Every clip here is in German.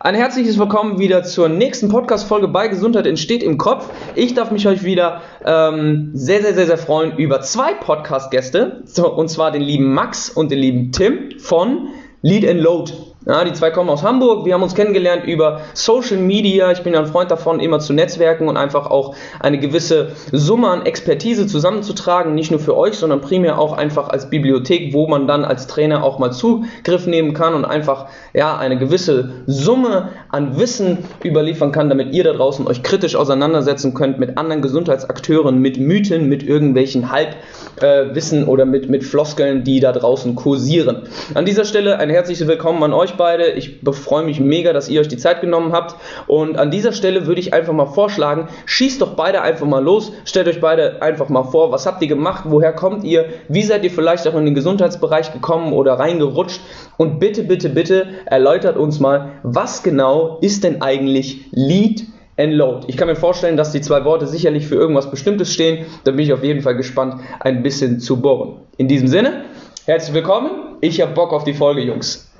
Ein herzliches Willkommen wieder zur nächsten Podcast-Folge bei Gesundheit entsteht im Kopf. Ich darf mich euch wieder ähm, sehr, sehr, sehr, sehr freuen über zwei Podcast-Gäste. Und zwar den lieben Max und den lieben Tim von Lead and Load. Ja, die zwei kommen aus Hamburg. Wir haben uns kennengelernt über Social Media. Ich bin ein Freund davon, immer zu netzwerken und einfach auch eine gewisse Summe an Expertise zusammenzutragen. Nicht nur für euch, sondern primär auch einfach als Bibliothek, wo man dann als Trainer auch mal Zugriff nehmen kann und einfach ja, eine gewisse Summe an Wissen überliefern kann, damit ihr da draußen euch kritisch auseinandersetzen könnt mit anderen Gesundheitsakteuren, mit Mythen, mit irgendwelchen Halbwissen äh, oder mit, mit Floskeln, die da draußen kursieren. An dieser Stelle ein herzliches Willkommen an euch beide. Ich freue mich mega, dass ihr euch die Zeit genommen habt. Und an dieser Stelle würde ich einfach mal vorschlagen, schießt doch beide einfach mal los. Stellt euch beide einfach mal vor, was habt ihr gemacht? Woher kommt ihr? Wie seid ihr vielleicht auch in den Gesundheitsbereich gekommen oder reingerutscht? Und bitte, bitte, bitte erläutert uns mal, was genau ist denn eigentlich Lead and Load. Ich kann mir vorstellen, dass die zwei Worte sicherlich für irgendwas Bestimmtes stehen. Da bin ich auf jeden Fall gespannt, ein bisschen zu bohren. In diesem Sinne, herzlich willkommen. Ich habe Bock auf die Folge, Jungs.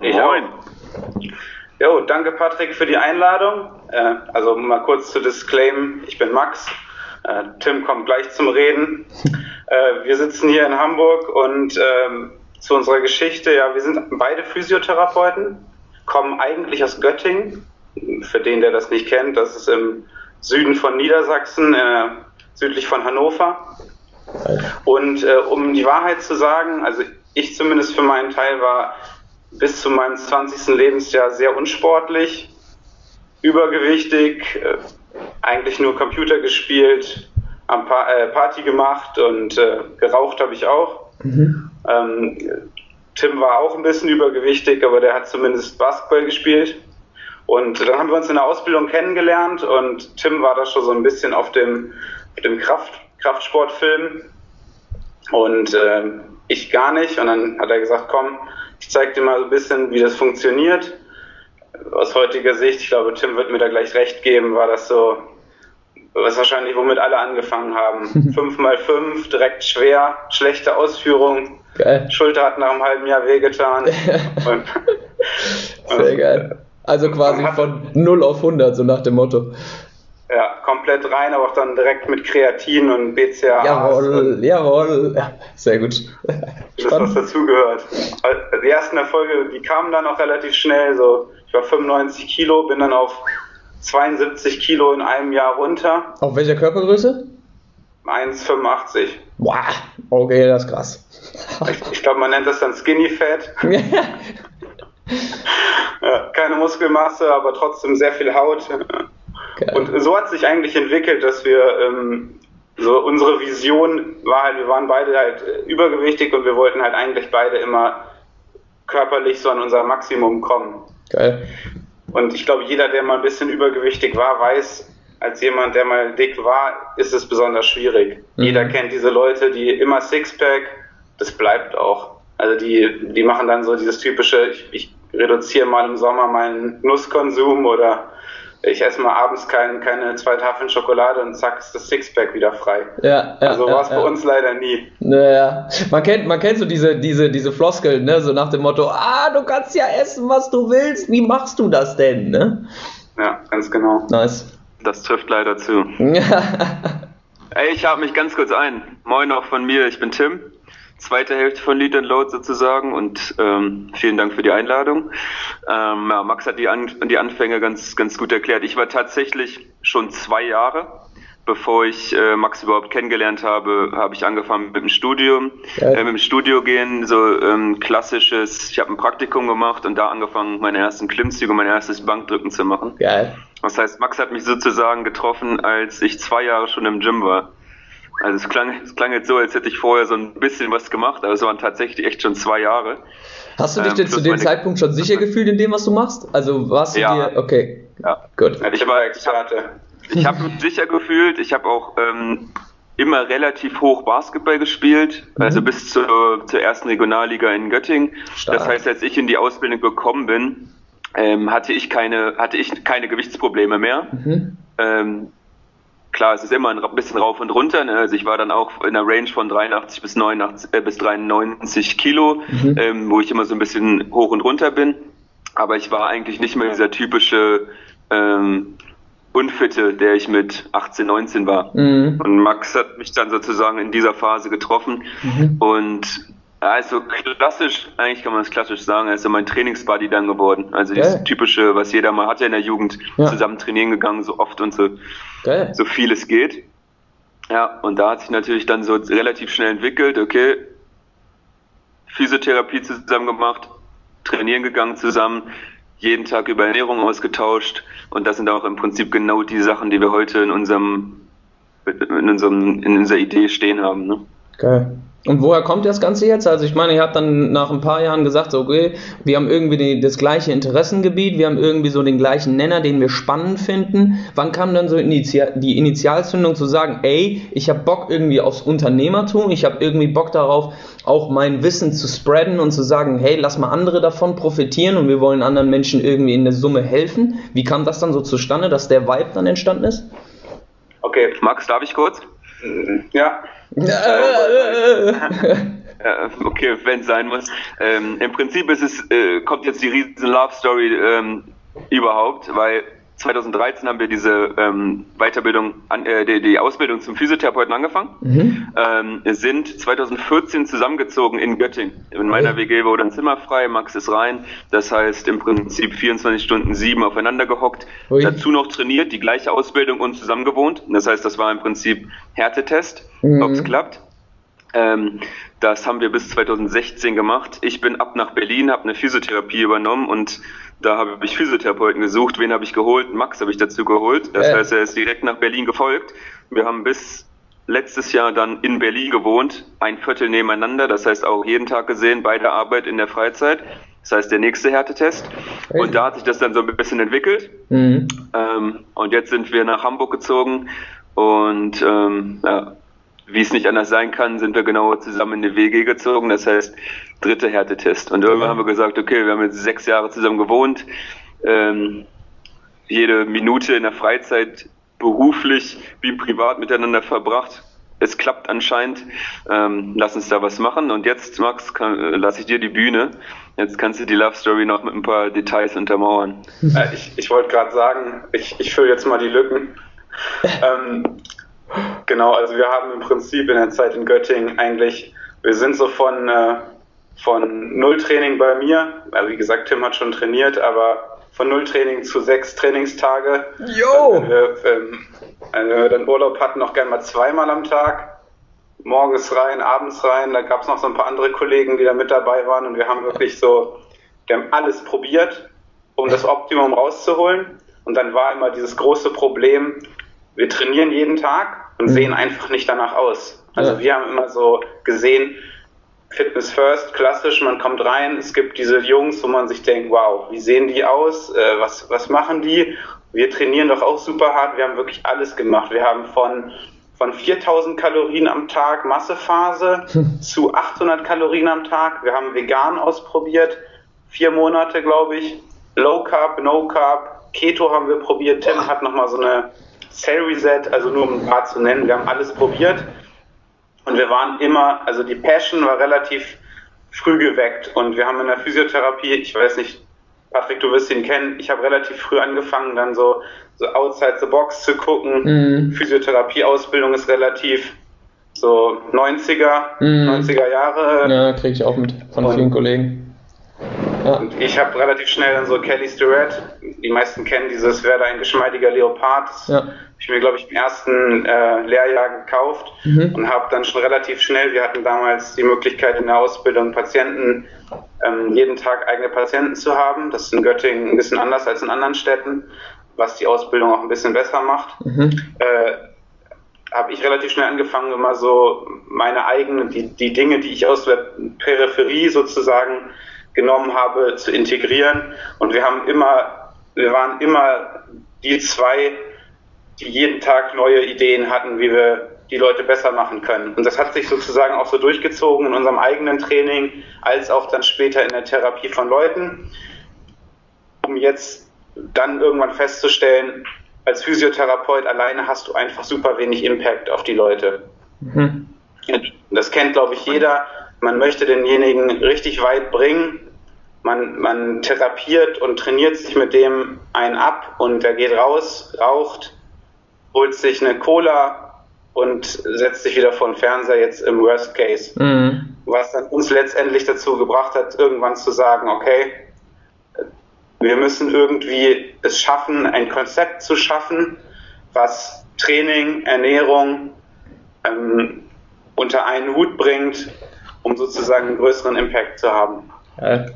Moin. Jo, danke Patrick für die Einladung. Äh, also mal kurz zu disclaimen, ich bin Max. Äh, Tim kommt gleich zum Reden. Äh, wir sitzen hier in Hamburg und ähm, zu unserer Geschichte, ja, wir sind beide Physiotherapeuten, kommen eigentlich aus Göttingen. Für den, der das nicht kennt, das ist im Süden von Niedersachsen, äh, südlich von Hannover. Und äh, um die Wahrheit zu sagen, also ich zumindest für meinen Teil war bis zu meinem 20. Lebensjahr sehr unsportlich, übergewichtig, äh, eigentlich nur Computer gespielt, am pa äh, Party gemacht und äh, geraucht habe ich auch. Mhm. Ähm, Tim war auch ein bisschen übergewichtig, aber der hat zumindest Basketball gespielt. Und dann haben wir uns in der Ausbildung kennengelernt und Tim war da schon so ein bisschen auf dem, auf dem Kraft, Kraftsportfilm und äh, ich gar nicht. Und dann hat er gesagt, komm, ich zeige dir mal so ein bisschen, wie das funktioniert. Aus heutiger Sicht, ich glaube, Tim wird mir da gleich recht geben, war das so, was wahrscheinlich womit alle angefangen haben. 5 mal 5 direkt schwer, schlechte Ausführung. Geil. Schulter hat nach einem halben Jahr wehgetan. und, Sehr geil. Also quasi von 0 auf 100, so nach dem Motto. Ja, komplett rein, aber auch dann direkt mit Kreatin und BCAA. Jawohl, jawohl. Ja, sehr gut. Das, was dazugehört. Die ersten Erfolge, die kamen dann auch relativ schnell. So, ich war 95 Kilo, bin dann auf 72 Kilo in einem Jahr runter. Auf welcher Körpergröße? 1,85. Wow, okay, das ist krass. Ich, glaube, man nennt das dann Skinny Fat. ja, keine Muskelmasse, aber trotzdem sehr viel Haut. Geil. Und so hat sich eigentlich entwickelt, dass wir ähm, so unsere Vision war halt, wir waren beide halt übergewichtig und wir wollten halt eigentlich beide immer körperlich so an unser Maximum kommen. Geil. Und ich glaube, jeder, der mal ein bisschen übergewichtig war, weiß, als jemand, der mal dick war, ist es besonders schwierig. Mhm. Jeder kennt diese Leute, die immer Sixpack, das bleibt auch. Also die, die machen dann so dieses typische, ich, ich reduziere mal im Sommer meinen Nusskonsum oder ich esse mal abends kein, keine zwei Tafeln Schokolade und zack ist das Sixpack wieder frei. Ja, ja also war es ja, bei uns leider nie. Naja, man kennt, man kennt so diese, diese, diese Floskeln, ne? so nach dem Motto, ah, du kannst ja essen, was du willst, wie machst du das denn? Ne? Ja, ganz genau. Nice. Das trifft leider zu. Ey, ich habe mich ganz kurz ein. Moin auch von mir, ich bin Tim zweite Hälfte von Lead and Load sozusagen und ähm, vielen Dank für die Einladung. Ähm, ja, Max hat die, An die Anfänge ganz, ganz gut erklärt. Ich war tatsächlich schon zwei Jahre, bevor ich äh, Max überhaupt kennengelernt habe, habe ich angefangen mit dem Studium, äh, mit dem Studio gehen, so ähm, klassisches, ich habe ein Praktikum gemacht und da angefangen, meine ersten Klimmzüge, mein erstes Bankdrücken zu machen. Geil. Das heißt, Max hat mich sozusagen getroffen, als ich zwei Jahre schon im Gym war. Also es klang, es klang jetzt so, als hätte ich vorher so ein bisschen was gemacht, aber es waren tatsächlich echt schon zwei Jahre. Hast du dich ähm, denn zu dem Zeitpunkt schon sicher gefühlt in dem, was du machst? Also warst du ja. dir, okay, ja. gut. Ich war Experte. Ich habe mich sicher gefühlt, ich habe auch ähm, immer relativ hoch Basketball gespielt, mhm. also bis zur, zur ersten Regionalliga in Göttingen. Stark. Das heißt, als ich in die Ausbildung gekommen bin, ähm, hatte ich keine, hatte ich keine Gewichtsprobleme mehr. Mhm. Ähm, klar, es ist immer ein bisschen rauf und runter. Ne? Also ich war dann auch in der Range von 83 bis 89 äh, bis 93 Kilo, mhm. ähm, wo ich immer so ein bisschen hoch und runter bin. aber ich war eigentlich nicht mehr dieser typische ähm, Unfitte, der ich mit 18, 19 war. Mhm. Und Max hat mich dann sozusagen in dieser Phase getroffen mhm. und ja, ist so klassisch, eigentlich kann man es klassisch sagen, er ist so mein Trainingsbuddy dann geworden. Also dieses Geil. typische, was jeder mal hatte in der Jugend, ja. zusammen trainieren gegangen, so oft und so, Geil. so viel es geht. Ja, und da hat sich natürlich dann so relativ schnell entwickelt, okay, Physiotherapie zusammen gemacht, trainieren gegangen zusammen, jeden Tag über Ernährung ausgetauscht und das sind auch im Prinzip genau die Sachen, die wir heute in unserem in unserem in unserer Idee stehen haben. Ne? Geil. Und woher kommt das Ganze jetzt? Also ich meine, ihr habt dann nach ein paar Jahren gesagt, so, okay, wir haben irgendwie die, das gleiche Interessengebiet, wir haben irgendwie so den gleichen Nenner, den wir spannend finden. Wann kam dann so Initial, die Initialzündung zu sagen, ey, ich habe Bock irgendwie aufs Unternehmertum, ich habe irgendwie Bock darauf, auch mein Wissen zu spreaden und zu sagen, hey, lass mal andere davon profitieren und wir wollen anderen Menschen irgendwie in der Summe helfen. Wie kam das dann so zustande, dass der Vibe dann entstanden ist? Okay, Max, darf ich kurz? Ja. Okay, wenn sein muss. Ähm, Im Prinzip ist es, äh, kommt jetzt die riesen Love Story ähm, überhaupt, weil 2013 haben wir diese ähm, Weiterbildung, an, äh, die, die, Ausbildung zum Physiotherapeuten angefangen. Mhm. Ähm, sind 2014 zusammengezogen in Göttingen. In meiner WG wurde ein Zimmer frei, Max ist rein. Das heißt im Prinzip 24 Stunden sieben aufeinander gehockt. Ui. Dazu noch trainiert, die gleiche Ausbildung und zusammen gewohnt. Das heißt, das war im Prinzip Härtetest, mhm. ob es klappt. Ähm, das haben wir bis 2016 gemacht. Ich bin ab nach Berlin, habe eine Physiotherapie übernommen und da habe ich Physiotherapeuten gesucht. Wen habe ich geholt? Max habe ich dazu geholt. Das ja. heißt, er ist direkt nach Berlin gefolgt. Wir haben bis letztes Jahr dann in Berlin gewohnt, ein Viertel nebeneinander. Das heißt auch jeden Tag gesehen, bei der Arbeit in der Freizeit. Das heißt, der nächste Härtetest. Und da hat sich das dann so ein bisschen entwickelt. Mhm. Ähm, und jetzt sind wir nach Hamburg gezogen und ähm, ja, wie es nicht anders sein kann, sind wir genau zusammen in die WG gezogen. Das heißt, dritte Härtetest. Und irgendwann haben wir gesagt, okay, wir haben jetzt sechs Jahre zusammen gewohnt, ähm, jede Minute in der Freizeit beruflich wie privat miteinander verbracht. Es klappt anscheinend. Ähm, lass uns da was machen. Und jetzt, Max, kann, äh, lasse ich dir die Bühne. Jetzt kannst du die Love Story noch mit ein paar Details untermauern. Äh, ich ich wollte gerade sagen, ich, ich fülle jetzt mal die Lücken. ähm, Genau, also wir haben im Prinzip in der Zeit in Göttingen eigentlich, wir sind so von, äh, von Nulltraining bei mir, also wie gesagt, Tim hat schon trainiert, aber von Nulltraining zu sechs Trainingstage. Jo! Wenn wir, ähm, wenn wir dann Urlaub hatten, noch gern mal zweimal am Tag. Morgens rein, abends rein. Da gab es noch so ein paar andere Kollegen, die da mit dabei waren und wir haben wirklich so, wir haben alles probiert, um das Optimum rauszuholen. Und dann war immer dieses große Problem, wir trainieren jeden Tag und mhm. sehen einfach nicht danach aus. Also ja. wir haben immer so gesehen, Fitness First, klassisch, man kommt rein, es gibt diese Jungs, wo man sich denkt, wow, wie sehen die aus, äh, was, was machen die? Wir trainieren doch auch super hart, wir haben wirklich alles gemacht. Wir haben von, von 4000 Kalorien am Tag Massephase hm. zu 800 Kalorien am Tag. Wir haben vegan ausprobiert, vier Monate, glaube ich. Low Carb, No Carb, Keto haben wir probiert. Tim hat nochmal so eine Cell Reset, also nur um ein paar zu nennen, wir haben alles probiert und wir waren immer, also die Passion war relativ früh geweckt und wir haben in der Physiotherapie, ich weiß nicht, Patrick, du wirst ihn kennen, ich habe relativ früh angefangen, dann so, so outside the box zu gucken. Mhm. Physiotherapie-Ausbildung ist relativ so 90er, mhm. 90er Jahre. Ja, kriege ich auch mit von und, vielen Kollegen. Ja. Und ich habe relativ schnell dann so Kelly Stewart, die meisten kennen dieses, da ein geschmeidiger Leopard. Das ja. habe ich mir, glaube ich, im ersten äh, Lehrjahr gekauft mhm. und habe dann schon relativ schnell, wir hatten damals die Möglichkeit in der Ausbildung Patienten, ähm, jeden Tag eigene Patienten zu haben. Das ist in Göttingen ein bisschen anders als in anderen Städten, was die Ausbildung auch ein bisschen besser macht. Mhm. Äh, habe ich relativ schnell angefangen, immer so meine eigenen, die, die Dinge, die ich aus der Peripherie sozusagen genommen habe, zu integrieren. Und wir haben immer, wir waren immer die zwei, die jeden Tag neue Ideen hatten, wie wir die Leute besser machen können. Und das hat sich sozusagen auch so durchgezogen in unserem eigenen Training, als auch dann später in der Therapie von Leuten, um jetzt dann irgendwann festzustellen, als Physiotherapeut alleine hast du einfach super wenig Impact auf die Leute. Mhm. Das kennt, glaube ich, jeder man möchte denjenigen richtig weit bringen, man, man therapiert und trainiert sich mit dem einen ab und der geht raus, raucht, holt sich eine Cola und setzt sich wieder vor den Fernseher jetzt im Worst Case. Mhm. Was dann uns letztendlich dazu gebracht hat, irgendwann zu sagen, okay, wir müssen irgendwie es schaffen, ein Konzept zu schaffen, was Training, Ernährung ähm, unter einen Hut bringt, um sozusagen einen größeren Impact zu haben.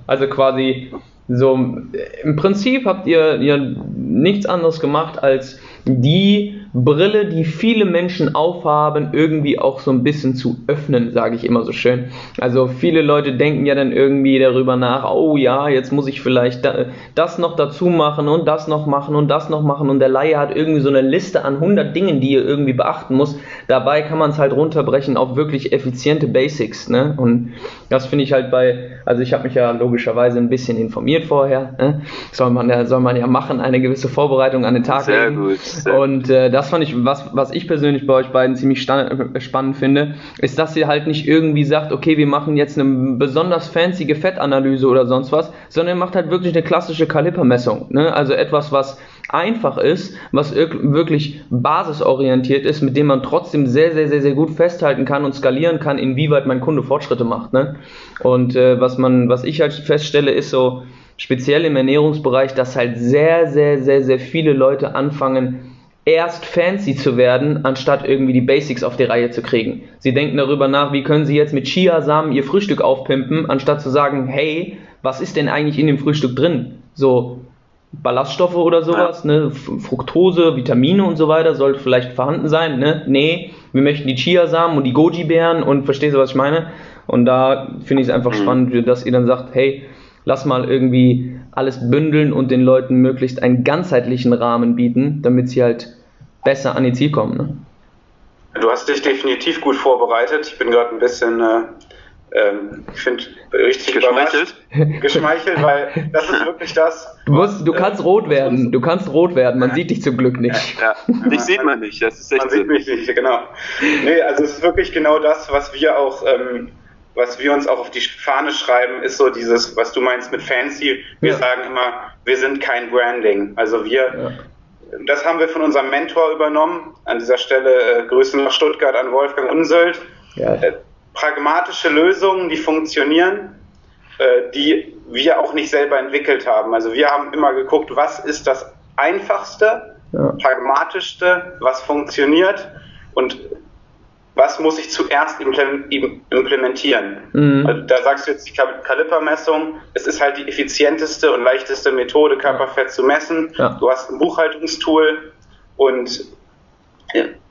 Also quasi so im Prinzip habt ihr, ihr nichts anderes gemacht als die Brille, die viele Menschen aufhaben, irgendwie auch so ein bisschen zu öffnen, sage ich immer so schön. Also viele Leute denken ja dann irgendwie darüber nach, oh ja, jetzt muss ich vielleicht das noch dazu machen und das noch machen und das noch machen und der Laie hat irgendwie so eine Liste an 100 Dingen, die er irgendwie beachten muss. Dabei kann man es halt runterbrechen auf wirklich effiziente Basics. Ne? Und das finde ich halt bei, also ich habe mich ja logischerweise ein bisschen informiert vorher. Ne? Soll, man ja, soll man ja machen, eine gewisse Vorbereitung an den Tag Sehr legen. Gut, sehr und äh, das das fand ich, was, was ich persönlich bei euch beiden ziemlich äh, spannend finde, ist, dass ihr halt nicht irgendwie sagt, okay, wir machen jetzt eine besonders fancy Fettanalyse oder sonst was, sondern ihr macht halt wirklich eine klassische Kalipermessung. Ne? Also etwas, was einfach ist, was wirklich basisorientiert ist, mit dem man trotzdem sehr, sehr, sehr, sehr gut festhalten kann und skalieren kann, inwieweit mein Kunde Fortschritte macht. Ne? Und äh, was man, was ich halt feststelle, ist so, speziell im Ernährungsbereich, dass halt sehr, sehr, sehr, sehr viele Leute anfangen, erst fancy zu werden, anstatt irgendwie die Basics auf die Reihe zu kriegen. Sie denken darüber nach, wie können sie jetzt mit Chiasamen ihr Frühstück aufpimpen, anstatt zu sagen, hey, was ist denn eigentlich in dem Frühstück drin? So Ballaststoffe oder sowas, ne? Fructose, Vitamine und so weiter sollte vielleicht vorhanden sein, ne? Nee, wir möchten die Chiasamen und die Goji-Beeren und verstehst du, was ich meine? Und da finde ich es einfach mhm. spannend, dass ihr dann sagt, hey, lass mal irgendwie alles bündeln und den Leuten möglichst einen ganzheitlichen Rahmen bieten, damit sie halt besser an ihr Ziel kommen. Ne? Du hast dich definitiv gut vorbereitet. Ich bin gerade ein bisschen, äh, ähm, ich finde, richtig geschmeichelt. Geschmeichelt, weil das ist wirklich das. Du, musst, du äh, kannst rot werden. Du kannst rot werden. Man sieht dich zum Glück nicht. Ja, ja. dich sieht man nicht. Das ist echt man sieht mich nicht, genau. Nee, also es ist wirklich genau das, was wir auch. Ähm, was wir uns auch auf die Fahne schreiben, ist so dieses, was du meinst mit fancy. Wir ja. sagen immer, wir sind kein Branding. Also wir, ja. das haben wir von unserem Mentor übernommen. An dieser Stelle äh, Grüße nach Stuttgart an Wolfgang Unsöld. Ja. Äh, pragmatische Lösungen, die funktionieren, äh, die wir auch nicht selber entwickelt haben. Also wir haben immer geguckt, was ist das einfachste, pragmatischste, was funktioniert und was muss ich zuerst implementieren? Mhm. Also da sagst du jetzt die Kalipermessung, es ist halt die effizienteste und leichteste Methode, Körperfett zu messen. Ja. Du hast ein Buchhaltungstool und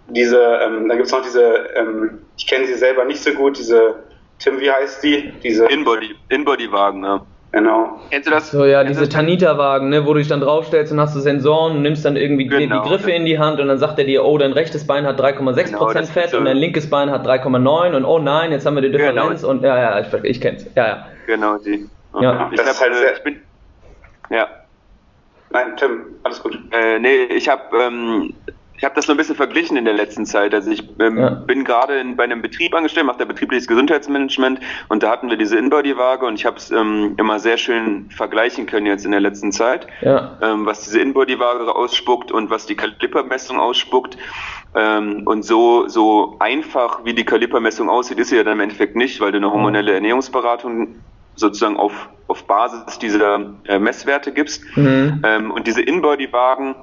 diese, ähm, da gibt es noch diese, ähm, ich kenne sie selber nicht so gut, diese, Tim, wie heißt die? Diese Inbody, Inbody-Wagen, ja. Genau. Kennst du das? So, ja, diese Tanita-Wagen, ne, wo du dich dann draufstellst und hast du Sensoren und nimmst dann irgendwie genau. die Griffe in die Hand und dann sagt er dir, oh, dein rechtes Bein hat 3,6% genau, Fett und dein linkes Bein hat 3,9 und oh nein, jetzt haben wir die genau. Differenz genau. und ja, ja, ich, ich kenn's. Ja, ja. Genau, die. Ja. Ich, hab, halt ich bin. Ja. Nein, Tim, alles gut. Äh, nee, ich habe ähm, ich habe das so ein bisschen verglichen in der letzten Zeit. Also ich ähm, ja. bin gerade bei einem Betrieb angestellt, mache da betriebliches Gesundheitsmanagement und da hatten wir diese Inbody-Waage und ich habe es ähm, immer sehr schön vergleichen können jetzt in der letzten Zeit, ja. ähm, was diese Inbody-Waage ausspuckt und was die Kalipermessung ausspuckt. Ähm, und so, so einfach wie die Kalipermessung aussieht, ist sie ja dann im Endeffekt nicht, weil du eine hormonelle Ernährungsberatung sozusagen auf, auf Basis dieser äh, Messwerte gibst. Mhm. Ähm, und diese Inbody-Wagen,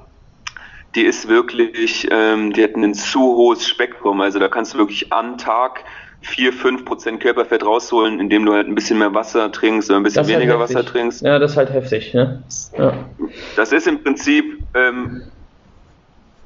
die ist wirklich, ähm, die hat ein zu hohes Spektrum. Also da kannst du wirklich am Tag 4, 5 Prozent Körperfett rausholen, indem du halt ein bisschen mehr Wasser trinkst oder ein bisschen halt weniger halt Wasser trinkst. Ja, das ist halt heftig. Ne? Ja. Das ist im Prinzip ähm,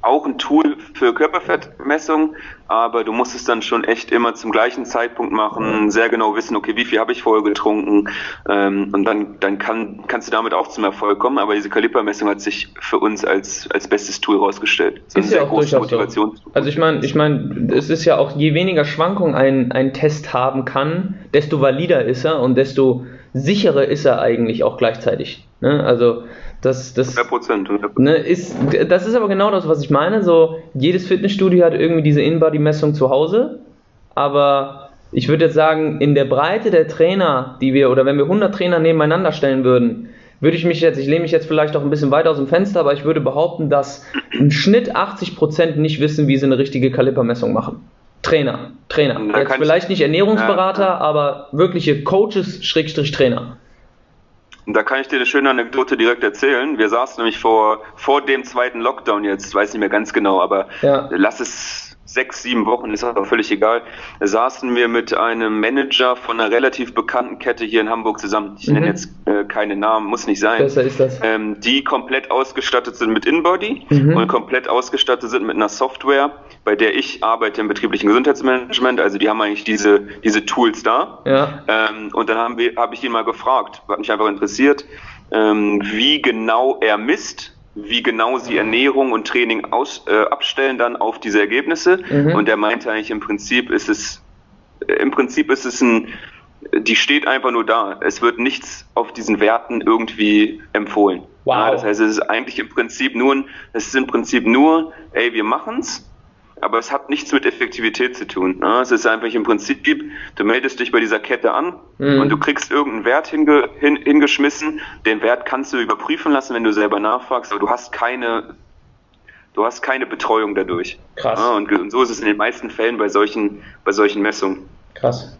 auch ein Tool für Körperfettmessung, aber du musst es dann schon echt immer zum gleichen Zeitpunkt machen, sehr genau wissen, okay, wie viel habe ich vorher getrunken ähm, und dann, dann kann, kannst du damit auch zum Erfolg kommen, aber diese Kalipermessung hat sich für uns als, als bestes Tool herausgestellt. Das ist, ist ja auch große Motivation. So. Also ich meine, ich meine, es ist ja auch, je weniger Schwankung ein, ein Test haben kann, desto valider ist er und desto sicherer ist er eigentlich auch gleichzeitig. Ne? Also das, das, 100%, 100%. Ne, ist, das ist aber genau das, was ich meine. So, jedes Fitnessstudio hat irgendwie diese In-Body-Messung zu Hause, aber ich würde jetzt sagen, in der Breite der Trainer, die wir, oder wenn wir 100 Trainer nebeneinander stellen würden, würde ich mich jetzt, ich lehne mich jetzt vielleicht auch ein bisschen weit aus dem Fenster, aber ich würde behaupten, dass im Schnitt 80% nicht wissen, wie sie eine richtige Kalibermessung machen. Trainer, Trainer. Jetzt vielleicht nicht Ernährungsberater, ja, ja. aber wirkliche Coaches, Schrägstrich Trainer. Da kann ich dir eine schöne Anekdote direkt erzählen. Wir saßen nämlich vor, vor dem zweiten Lockdown jetzt, weiß nicht mehr ganz genau, aber ja. lass es sechs, sieben Wochen, ist auch völlig egal, saßen wir mit einem Manager von einer relativ bekannten Kette hier in Hamburg zusammen. Ich mhm. nenne jetzt äh, keine Namen, muss nicht sein. Besser ist das. Ähm, die komplett ausgestattet sind mit Inbody mhm. und komplett ausgestattet sind mit einer Software, bei der ich arbeite im betrieblichen Gesundheitsmanagement. Also die haben eigentlich diese, diese Tools da. Ja. Ähm, und dann haben wir, habe ich ihn mal gefragt, hat mich einfach interessiert, ähm, wie genau er misst wie genau sie Ernährung und Training aus, äh, abstellen dann auf diese Ergebnisse. Mhm. Und er meinte eigentlich im Prinzip ist es, äh, im Prinzip ist es ein, die steht einfach nur da. Es wird nichts auf diesen Werten irgendwie empfohlen. Wow. Ja, das heißt, es ist eigentlich im Prinzip nur, es ist im Prinzip nur, ey, wir machen's aber es hat nichts mit Effektivität zu tun. Ne? Es ist einfach im Prinzip, du meldest dich bei dieser Kette an mhm. und du kriegst irgendeinen Wert hinge, hin, hingeschmissen. Den Wert kannst du überprüfen lassen, wenn du selber nachfragst, aber du hast keine, du hast keine Betreuung dadurch. Krass. Ja, und, und so ist es in den meisten Fällen bei solchen, bei solchen Messungen. Krass.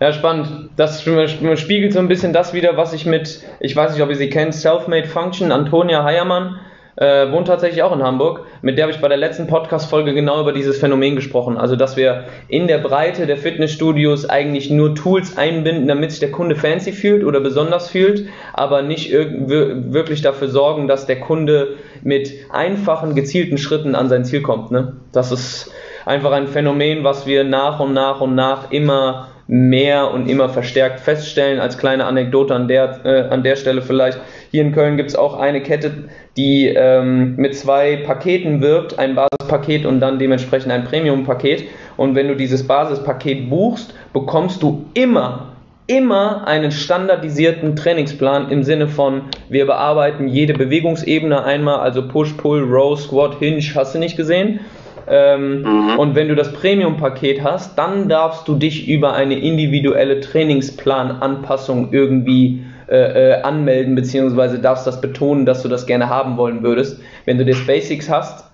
Ja, spannend. Das spiegelt so ein bisschen das wieder, was ich mit, ich weiß nicht, ob ihr sie kennt, Selfmade Function, Antonia Heiermann, äh, wohnt tatsächlich auch in Hamburg. Mit der habe ich bei der letzten Podcast-Folge genau über dieses Phänomen gesprochen. Also, dass wir in der Breite der Fitnessstudios eigentlich nur Tools einbinden, damit sich der Kunde fancy fühlt oder besonders fühlt, aber nicht wirklich dafür sorgen, dass der Kunde mit einfachen, gezielten Schritten an sein Ziel kommt. Ne? Das ist einfach ein Phänomen, was wir nach und nach und nach immer mehr und immer verstärkt feststellen. Als kleine Anekdote an der, äh, an der Stelle vielleicht. Hier in Köln gibt es auch eine Kette, die ähm, mit zwei Paketen wirbt, ein Basispaket und dann dementsprechend ein Premium-Paket. Und wenn du dieses Basispaket buchst, bekommst du immer immer einen standardisierten Trainingsplan im Sinne von, wir bearbeiten jede Bewegungsebene einmal, also Push, Pull, Row, Squat, Hinge, hast du nicht gesehen? Ähm, mhm. Und wenn du das Premium-Paket hast, dann darfst du dich über eine individuelle Trainingsplananpassung irgendwie äh, äh, anmelden, beziehungsweise darfst das betonen, dass du das gerne haben wollen würdest. Wenn du das Basics hast,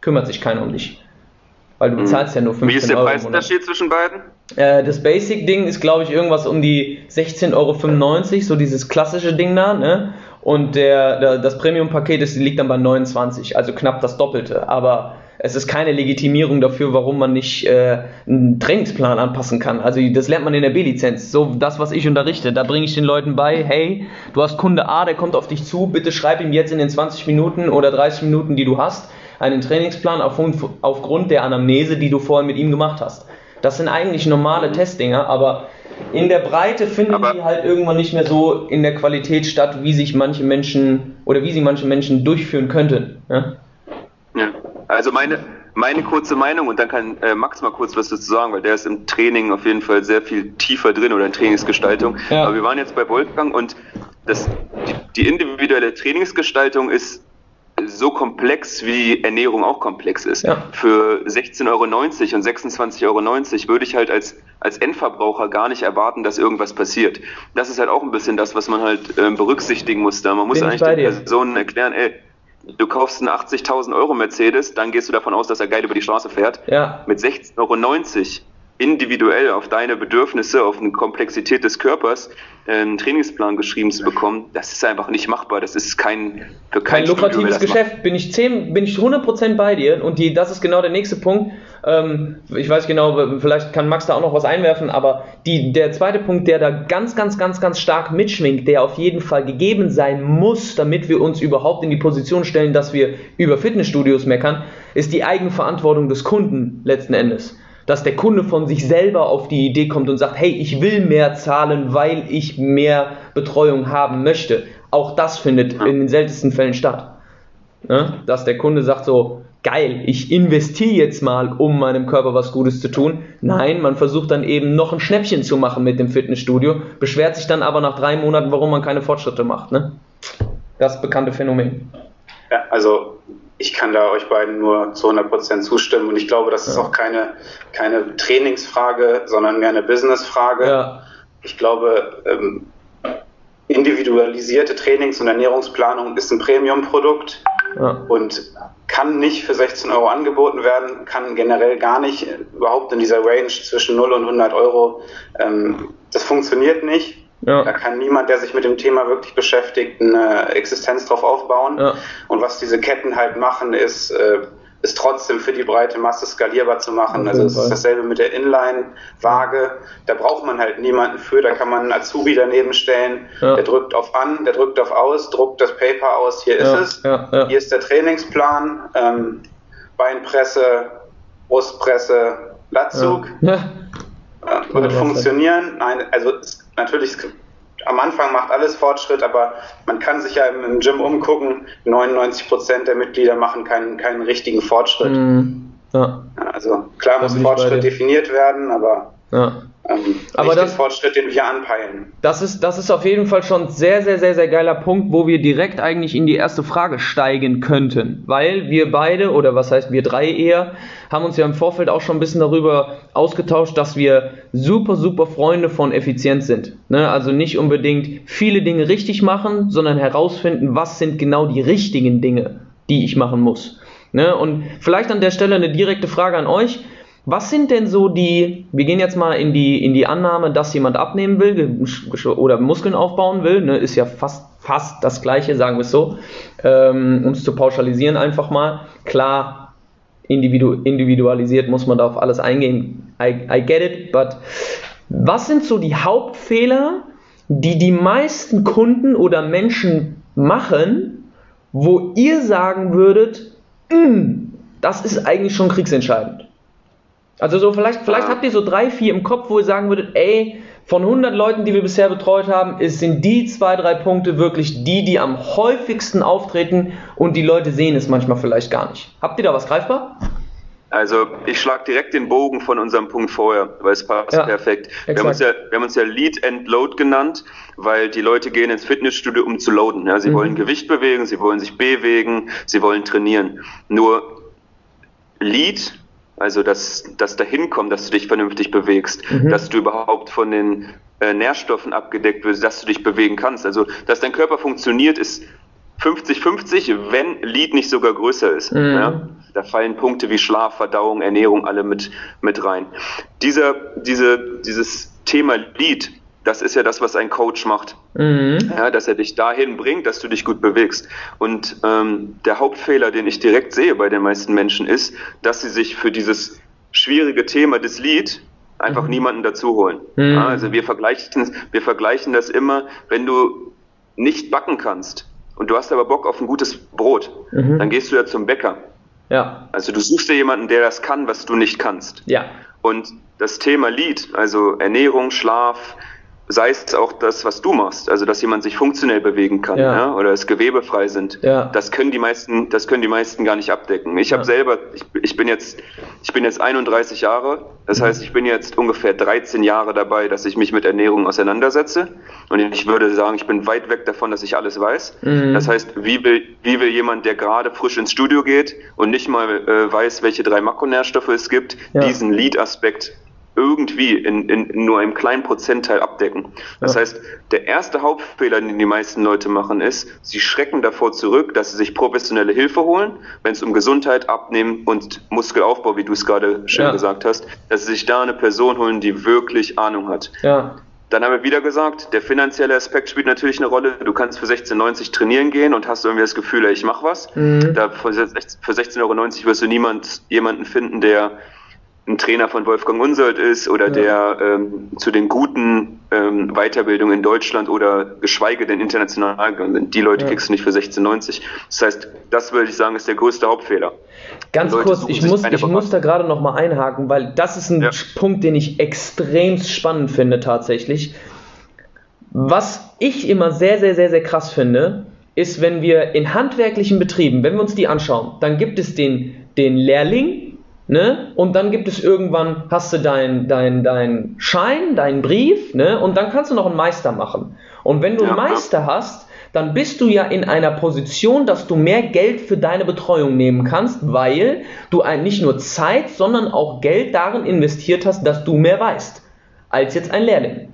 kümmert sich keiner um dich. Weil du mhm. bezahlst ja nur 15 Euro. Wie ist der Euro Preisunterschied zwischen beiden? Äh, das Basic-Ding ist, glaube ich, irgendwas um die 16,95 Euro, so dieses klassische Ding da, ne? Und der, der das Premium-Paket liegt dann bei 29, also knapp das Doppelte. Aber es ist keine Legitimierung dafür, warum man nicht äh, einen Trainingsplan anpassen kann. Also das lernt man in der B-Lizenz. So das, was ich unterrichte, da bringe ich den Leuten bei, hey, du hast Kunde A, der kommt auf dich zu, bitte schreib ihm jetzt in den 20 Minuten oder 30 Minuten, die du hast, einen Trainingsplan auf, aufgrund der Anamnese, die du vorher mit ihm gemacht hast. Das sind eigentlich normale Testdinger, aber in der Breite finden aber die halt irgendwann nicht mehr so in der Qualität statt, wie sich manche Menschen oder wie sie manche Menschen durchführen könnten. Ja? ja. Also meine, meine kurze Meinung und dann kann äh, Max mal kurz was dazu sagen, weil der ist im Training auf jeden Fall sehr viel tiefer drin oder in Trainingsgestaltung. Ja. Aber wir waren jetzt bei Wolfgang und das, die, die individuelle Trainingsgestaltung ist so komplex wie Ernährung auch komplex ist. Ja. Für 16,90 Euro und 26,90 Euro würde ich halt als, als Endverbraucher gar nicht erwarten, dass irgendwas passiert. Das ist halt auch ein bisschen das, was man halt äh, berücksichtigen muss. Da man muss Bin eigentlich den Personen erklären, ey, du kaufst einen 80.000 Euro Mercedes, dann gehst du davon aus, dass er geil über die Straße fährt. Ja. Mit 16,90 Euro individuell auf deine Bedürfnisse, auf eine Komplexität des Körpers äh, einen Trainingsplan geschrieben zu bekommen, das ist einfach nicht machbar. Das ist kein für kein, kein lukratives Geschäft. Bin ich 10, bin ich 100% bei dir und die, das ist genau der nächste Punkt. Ähm, ich weiß genau, vielleicht kann Max da auch noch was einwerfen, aber die, der zweite Punkt, der da ganz, ganz, ganz, ganz stark mitschwingt, der auf jeden Fall gegeben sein muss, damit wir uns überhaupt in die Position stellen, dass wir über Fitnessstudios meckern, ist die Eigenverantwortung des Kunden letzten Endes dass der Kunde von sich selber auf die Idee kommt und sagt, hey, ich will mehr zahlen, weil ich mehr Betreuung haben möchte. Auch das findet in den seltensten Fällen statt. Ne? Dass der Kunde sagt so, geil, ich investiere jetzt mal, um meinem Körper was Gutes zu tun. Nein, man versucht dann eben noch ein Schnäppchen zu machen mit dem Fitnessstudio, beschwert sich dann aber nach drei Monaten, warum man keine Fortschritte macht. Ne? Das bekannte Phänomen. Ja, also ich kann da euch beiden nur zu 100% zustimmen und ich glaube, das ist auch keine, keine Trainingsfrage, sondern mehr eine Businessfrage. Ja. Ich glaube, ähm, individualisierte Trainings- und Ernährungsplanung ist ein Premium-Produkt ja. und kann nicht für 16 Euro angeboten werden, kann generell gar nicht überhaupt in dieser Range zwischen 0 und 100 Euro. Ähm, das funktioniert nicht. Ja. Da kann niemand, der sich mit dem Thema wirklich beschäftigt, eine Existenz drauf aufbauen. Ja. Und was diese Ketten halt machen, ist, äh, ist trotzdem für die breite Masse skalierbar zu machen. Also es ist dasselbe mit der Inline-Waage. Da braucht man halt niemanden für. Da kann man einen Azubi daneben stellen. Ja. Der drückt auf an, der drückt auf aus, druckt das Paper aus. Hier ist es. Hier ist der Trainingsplan. Ähm, Beinpresse, Brustpresse, Latzug. Wird funktionieren. Nein, also natürlich am Anfang macht alles Fortschritt, aber man kann sich ja im, Gym umgucken. 99 Prozent der Mitglieder machen keinen, keinen richtigen Fortschritt. Mm, ja. Also klar muss Fortschritt definiert werden, aber ja. Ähm, aber das, Fortschritt, den wir anpeilen. Das ist, das ist auf jeden Fall schon sehr, sehr, sehr, sehr geiler Punkt, wo wir direkt eigentlich in die erste Frage steigen könnten. Weil wir beide, oder was heißt wir drei eher, haben uns ja im Vorfeld auch schon ein bisschen darüber ausgetauscht, dass wir super, super Freunde von Effizienz sind. Ne? Also nicht unbedingt viele Dinge richtig machen, sondern herausfinden, was sind genau die richtigen Dinge, die ich machen muss. Ne? Und vielleicht an der Stelle eine direkte Frage an euch was sind denn so die, wir gehen jetzt mal in die, in die Annahme, dass jemand abnehmen will oder Muskeln aufbauen will, ne, ist ja fast, fast das gleiche, sagen wir es so, ähm, um es zu pauschalisieren einfach mal. Klar, individu individualisiert muss man da auf alles eingehen, I, I get it, but was sind so die Hauptfehler, die die meisten Kunden oder Menschen machen, wo ihr sagen würdet, mm, das ist eigentlich schon kriegsentscheidend? Also so vielleicht, vielleicht habt ihr so drei, vier im Kopf, wo ihr sagen würdet, ey, von 100 Leuten, die wir bisher betreut haben, ist, sind die zwei, drei Punkte wirklich die, die am häufigsten auftreten und die Leute sehen es manchmal vielleicht gar nicht. Habt ihr da was greifbar? Also ich schlage direkt den Bogen von unserem Punkt vorher, weil es passt ja, perfekt. Wir haben, uns ja, wir haben uns ja Lead and Load genannt, weil die Leute gehen ins Fitnessstudio, um zu loaden. Ja, sie mhm. wollen Gewicht bewegen, sie wollen sich bewegen, sie wollen trainieren. Nur Lead also dass das dahin kommt, dass du dich vernünftig bewegst, mhm. dass du überhaupt von den äh, Nährstoffen abgedeckt wirst, dass du dich bewegen kannst. Also dass dein Körper funktioniert, ist 50-50, wenn Lead nicht sogar größer ist. Mhm. Ja? Da fallen Punkte wie Schlaf, Verdauung, Ernährung alle mit, mit rein. Dieser, diese, dieses Thema Lead das ist ja das, was ein Coach macht. Mhm. Ja, dass er dich dahin bringt, dass du dich gut bewegst. Und ähm, der Hauptfehler, den ich direkt sehe bei den meisten Menschen, ist, dass sie sich für dieses schwierige Thema des Lied einfach mhm. niemanden dazu holen. Mhm. Ja, also wir vergleichen, wir vergleichen das immer, wenn du nicht backen kannst und du hast aber Bock auf ein gutes Brot, mhm. dann gehst du ja zum Bäcker. Ja. Also du suchst dir jemanden, der das kann, was du nicht kannst. Ja. Und das Thema Lied, also Ernährung, Schlaf, sei es auch das, was du machst, also dass jemand sich funktionell bewegen kann ja. Ja, oder es gewebefrei sind. Ja. Das können die meisten, das können die meisten gar nicht abdecken. Ich habe selber, ich, ich, bin jetzt, ich bin jetzt 31 Jahre, das heißt, ich bin jetzt ungefähr 13 Jahre dabei, dass ich mich mit Ernährung auseinandersetze. Und ich würde sagen, ich bin weit weg davon, dass ich alles weiß. Mhm. Das heißt, wie will, wie will jemand, der gerade frisch ins Studio geht und nicht mal äh, weiß, welche drei Makronährstoffe es gibt, diesen Lead-Aspekt irgendwie in, in, nur einem kleinen Prozentteil abdecken. Das ja. heißt, der erste Hauptfehler, den die meisten Leute machen, ist, sie schrecken davor zurück, dass sie sich professionelle Hilfe holen, wenn es um Gesundheit, Abnehmen und Muskelaufbau, wie du es gerade schön ja. gesagt hast, dass sie sich da eine Person holen, die wirklich Ahnung hat. Ja. Dann haben wir wieder gesagt, der finanzielle Aspekt spielt natürlich eine Rolle. Du kannst für 16,90 trainieren gehen und hast irgendwie das Gefühl, ey, ich mach was. Mhm. Da für 16,90 Euro wirst du niemand, jemanden finden, der ein Trainer von Wolfgang Unsold ist oder ja. der ähm, zu den guten ähm, Weiterbildungen in Deutschland oder geschweige denn international gegangen sind. Die Leute ja. kriegst du nicht für 16,90. Das heißt, das würde ich sagen, ist der größte Hauptfehler. Ganz kurz, ich muss, ich muss da gerade noch mal einhaken, weil das ist ein ja. Punkt, den ich extrem spannend finde tatsächlich. Was ich immer sehr, sehr, sehr, sehr krass finde, ist, wenn wir in handwerklichen Betrieben, wenn wir uns die anschauen, dann gibt es den, den Lehrling, Ne? Und dann gibt es irgendwann, hast du deinen dein, dein Schein, deinen Brief, ne? und dann kannst du noch einen Meister machen. Und wenn du ja, einen Meister hast, dann bist du ja in einer Position, dass du mehr Geld für deine Betreuung nehmen kannst, weil du nicht nur Zeit, sondern auch Geld darin investiert hast, dass du mehr weißt, als jetzt ein Lehrling.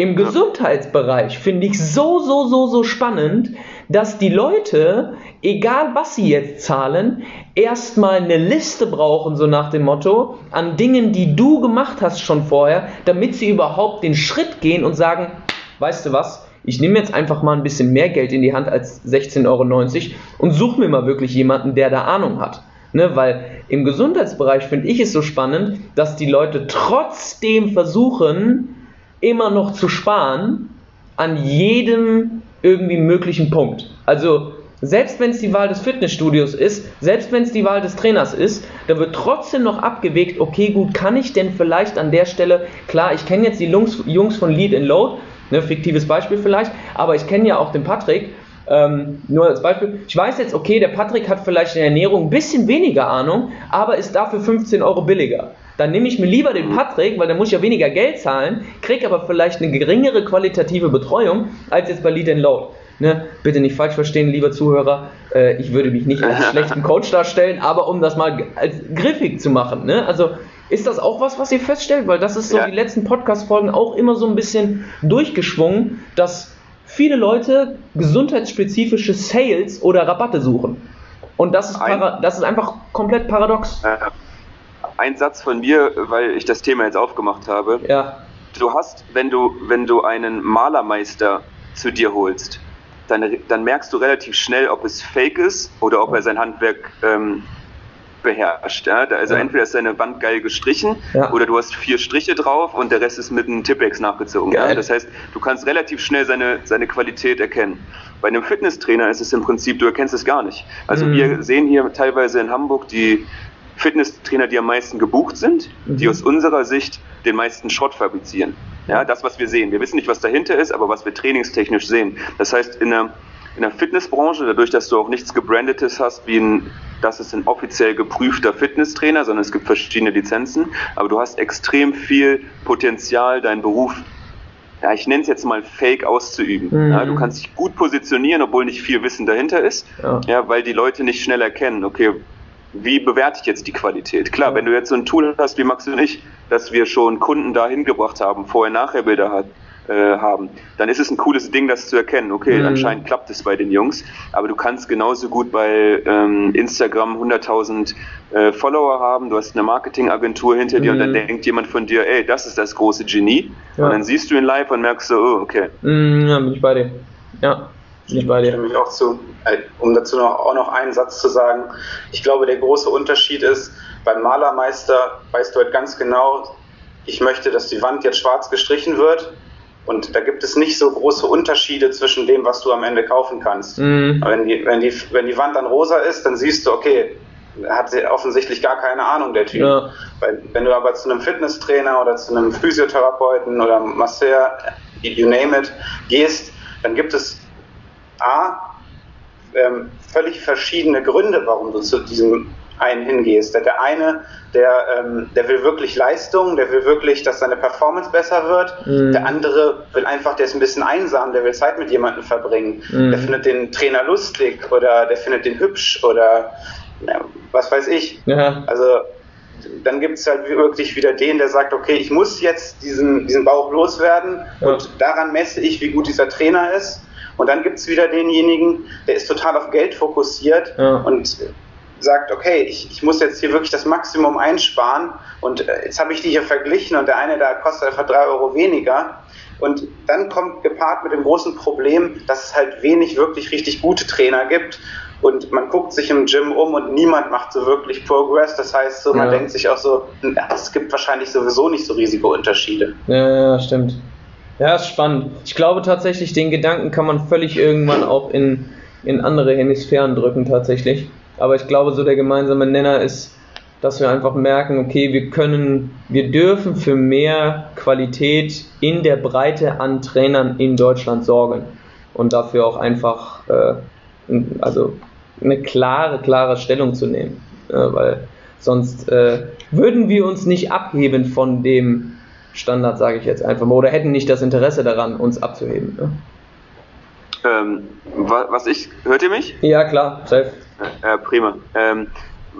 Im Gesundheitsbereich finde ich so, so, so, so spannend, dass die Leute, egal was sie jetzt zahlen, erstmal eine Liste brauchen, so nach dem Motto, an Dingen, die du gemacht hast schon vorher, damit sie überhaupt den Schritt gehen und sagen, weißt du was, ich nehme jetzt einfach mal ein bisschen mehr Geld in die Hand als 16,90 Euro und suche mir mal wirklich jemanden, der da Ahnung hat. Ne, weil im Gesundheitsbereich finde ich es so spannend, dass die Leute trotzdem versuchen, immer noch zu sparen an jedem irgendwie möglichen Punkt. Also selbst wenn es die Wahl des Fitnessstudios ist, selbst wenn es die Wahl des Trainers ist, da wird trotzdem noch abgewegt, okay, gut, kann ich denn vielleicht an der Stelle, klar, ich kenne jetzt die Jungs, Jungs von Lead and Load, ne, fiktives Beispiel vielleicht, aber ich kenne ja auch den Patrick, ähm, nur als Beispiel, ich weiß jetzt, okay, der Patrick hat vielleicht in der Ernährung ein bisschen weniger Ahnung, aber ist dafür 15 Euro billiger. Dann nehme ich mir lieber den Patrick, weil der muss ja weniger Geld zahlen, kriege aber vielleicht eine geringere qualitative Betreuung als jetzt bei Lead and Load. Ne, bitte nicht falsch verstehen, lieber Zuhörer. Äh, ich würde mich nicht als schlechten Coach darstellen, aber um das mal als griffig zu machen. Ne? Also ist das auch was, was ihr feststellt? Weil das ist so ja. die letzten Podcast-Folgen auch immer so ein bisschen durchgeschwungen, dass viele Leute gesundheitsspezifische Sales oder Rabatte suchen. Und das ist, das ist einfach komplett paradox. Ein Satz von mir, weil ich das Thema jetzt aufgemacht habe. Ja. Du hast, wenn du, wenn du einen Malermeister zu dir holst, dann, dann merkst du relativ schnell, ob es fake ist oder ob er sein Handwerk ähm, beherrscht. Ja? Also ja. entweder ist deine Wand geil gestrichen ja. oder du hast vier Striche drauf und der Rest ist mit einem Tippex nachgezogen. Ja? Das heißt, du kannst relativ schnell seine, seine Qualität erkennen. Bei einem Fitnesstrainer ist es im Prinzip, du erkennst es gar nicht. Also mhm. wir sehen hier teilweise in Hamburg die Fitnesstrainer, die am meisten gebucht sind, mhm. die aus unserer Sicht den meisten Schrott fabrizieren. Ja, das, was wir sehen. Wir wissen nicht, was dahinter ist, aber was wir trainingstechnisch sehen. Das heißt, in der, in der Fitnessbranche, dadurch, dass du auch nichts gebrandetes hast, wie ein, das ist ein offiziell geprüfter Fitnesstrainer, sondern es gibt verschiedene Lizenzen, aber du hast extrem viel Potenzial, deinen Beruf ja, ich nenne es jetzt mal Fake auszuüben. Mhm. Ja, du kannst dich gut positionieren, obwohl nicht viel Wissen dahinter ist, ja. ja. weil die Leute nicht schnell erkennen, okay, wie bewerte ich jetzt die Qualität? Klar, wenn du jetzt so ein Tool hast wie Max und ich, dass wir schon Kunden dahin gebracht haben, Vorher-Nachher-Bilder hat, äh, haben, dann ist es ein cooles Ding, das zu erkennen. Okay, mhm. anscheinend klappt es bei den Jungs, aber du kannst genauso gut bei ähm, Instagram 100.000 äh, Follower haben, du hast eine Marketingagentur hinter mhm. dir und dann mhm. denkt jemand von dir, ey, das ist das große Genie. Ja. Und dann siehst du ihn live und merkst so, oh, okay. Mhm, ja, bin ich bei dir. Ja. Ich bei dir. Stimme ich auch zu. Äh, um dazu noch, auch noch einen Satz zu sagen. Ich glaube, der große Unterschied ist, beim Malermeister weißt du halt ganz genau, ich möchte, dass die Wand jetzt schwarz gestrichen wird. Und da gibt es nicht so große Unterschiede zwischen dem, was du am Ende kaufen kannst. Mhm. Wenn, die, wenn, die, wenn die Wand dann rosa ist, dann siehst du, okay, hat sie offensichtlich gar keine Ahnung, der Typ. Ja. Weil, wenn du aber zu einem Fitnesstrainer oder zu einem Physiotherapeuten oder Masseur, you name it, gehst, dann gibt es A, ähm, völlig verschiedene Gründe, warum du zu diesem einen hingehst. Der eine, der, ähm, der will wirklich Leistung, der will wirklich, dass seine Performance besser wird. Mhm. Der andere will einfach, der ist ein bisschen einsam, der will Zeit mit jemandem verbringen. Mhm. Der findet den Trainer lustig oder der findet den hübsch oder ja, was weiß ich. Ja. Also dann gibt es halt wirklich wieder den, der sagt, okay, ich muss jetzt diesen, diesen Bauch loswerden ja. und daran messe ich, wie gut dieser Trainer ist. Und dann gibt es wieder denjenigen, der ist total auf Geld fokussiert ja. und sagt, okay, ich, ich muss jetzt hier wirklich das Maximum einsparen und äh, jetzt habe ich die hier verglichen und der eine da kostet einfach drei Euro weniger. Und dann kommt gepaart mit dem großen Problem, dass es halt wenig wirklich richtig gute Trainer gibt. Und man guckt sich im Gym um und niemand macht so wirklich Progress. Das heißt, so, man ja. denkt sich auch so, es gibt wahrscheinlich sowieso nicht so riesige Unterschiede. Ja, ja, stimmt. Ja, ist spannend. Ich glaube tatsächlich, den Gedanken kann man völlig irgendwann auch in, in andere Hemisphären drücken, tatsächlich. Aber ich glaube, so der gemeinsame Nenner ist, dass wir einfach merken, okay, wir können, wir dürfen für mehr Qualität in der Breite an Trainern in Deutschland sorgen und dafür auch einfach, äh, also eine klare, klare Stellung zu nehmen, äh, weil sonst äh, würden wir uns nicht abheben von dem Standard, sage ich jetzt einfach mal, oder hätten nicht das Interesse daran, uns abzuheben. Ne? Ähm, was ich, hört ihr mich? Ja, klar, safe. Äh, prima. Ähm,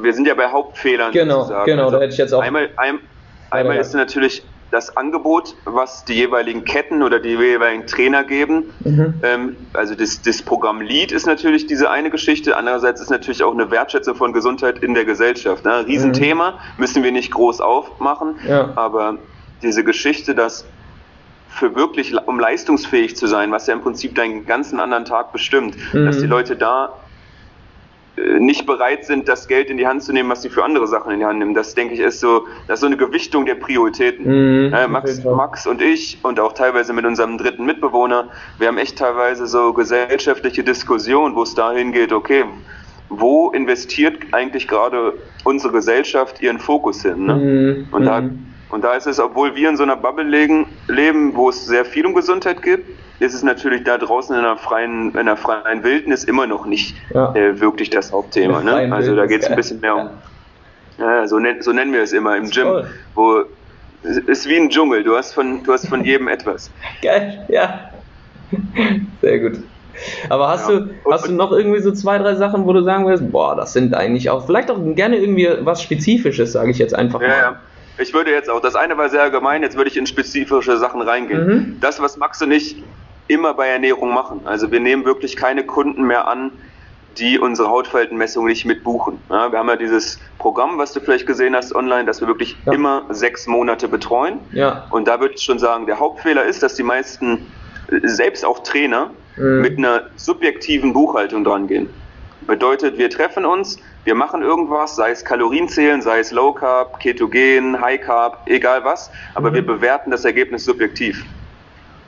wir sind ja bei Hauptfehlern. Genau, sozusagen. genau, also da hätte ich jetzt auch. Einmal, ein, einmal ist natürlich das Angebot, was die jeweiligen Ketten oder die jeweiligen Trainer geben. Mhm. Ähm, also das, das Programm Lead ist natürlich diese eine Geschichte. Andererseits ist natürlich auch eine Wertschätzung von Gesundheit in der Gesellschaft. Ne? Riesenthema, mhm. müssen wir nicht groß aufmachen. Ja. Aber diese Geschichte, dass für wirklich, um leistungsfähig zu sein, was ja im Prinzip deinen ganzen anderen Tag bestimmt, mhm. dass die Leute da äh, nicht bereit sind, das Geld in die Hand zu nehmen, was sie für andere Sachen in die Hand nehmen. Das denke ich ist so, das ist so eine Gewichtung der Prioritäten. Mhm, äh, Max, Max und ich und auch teilweise mit unserem dritten Mitbewohner, wir haben echt teilweise so gesellschaftliche Diskussionen, wo es dahin geht, okay, wo investiert eigentlich gerade unsere Gesellschaft ihren Fokus hin? Ne? Mhm, und, da, mhm. Und da ist es, obwohl wir in so einer Bubble legen, leben, wo es sehr viel um Gesundheit gibt, ist es natürlich da draußen in der freien, in der freien Wildnis immer noch nicht ja. äh, wirklich das Hauptthema. Ne? Also da geht es ein bisschen mehr um, ja. so, nenn, so nennen wir es immer, im Gym, toll. wo es ist wie ein Dschungel, du hast von, du hast von jedem etwas. Geil, ja. Sehr gut. Aber hast, ja. du, hast du noch irgendwie so zwei, drei Sachen, wo du sagen willst, boah, das sind eigentlich auch, vielleicht auch gerne irgendwie was Spezifisches, sage ich jetzt einfach mal. Ja, ja. Ich würde jetzt auch, das eine war sehr allgemein, jetzt würde ich in spezifische Sachen reingehen. Mhm. Das, was Max und ich immer bei Ernährung machen. Also wir nehmen wirklich keine Kunden mehr an, die unsere Hautfaltenmessung nicht mitbuchen. Ja, wir haben ja dieses Programm, was du vielleicht gesehen hast online, dass wir wirklich ja. immer sechs Monate betreuen. Ja. Und da würde ich schon sagen, der Hauptfehler ist, dass die meisten, selbst auch Trainer, mhm. mit einer subjektiven Buchhaltung dran gehen. Bedeutet, wir treffen uns, wir machen irgendwas, sei es Kalorienzählen, sei es Low Carb, Ketogen, High Carb, egal was, aber mhm. wir bewerten das Ergebnis subjektiv.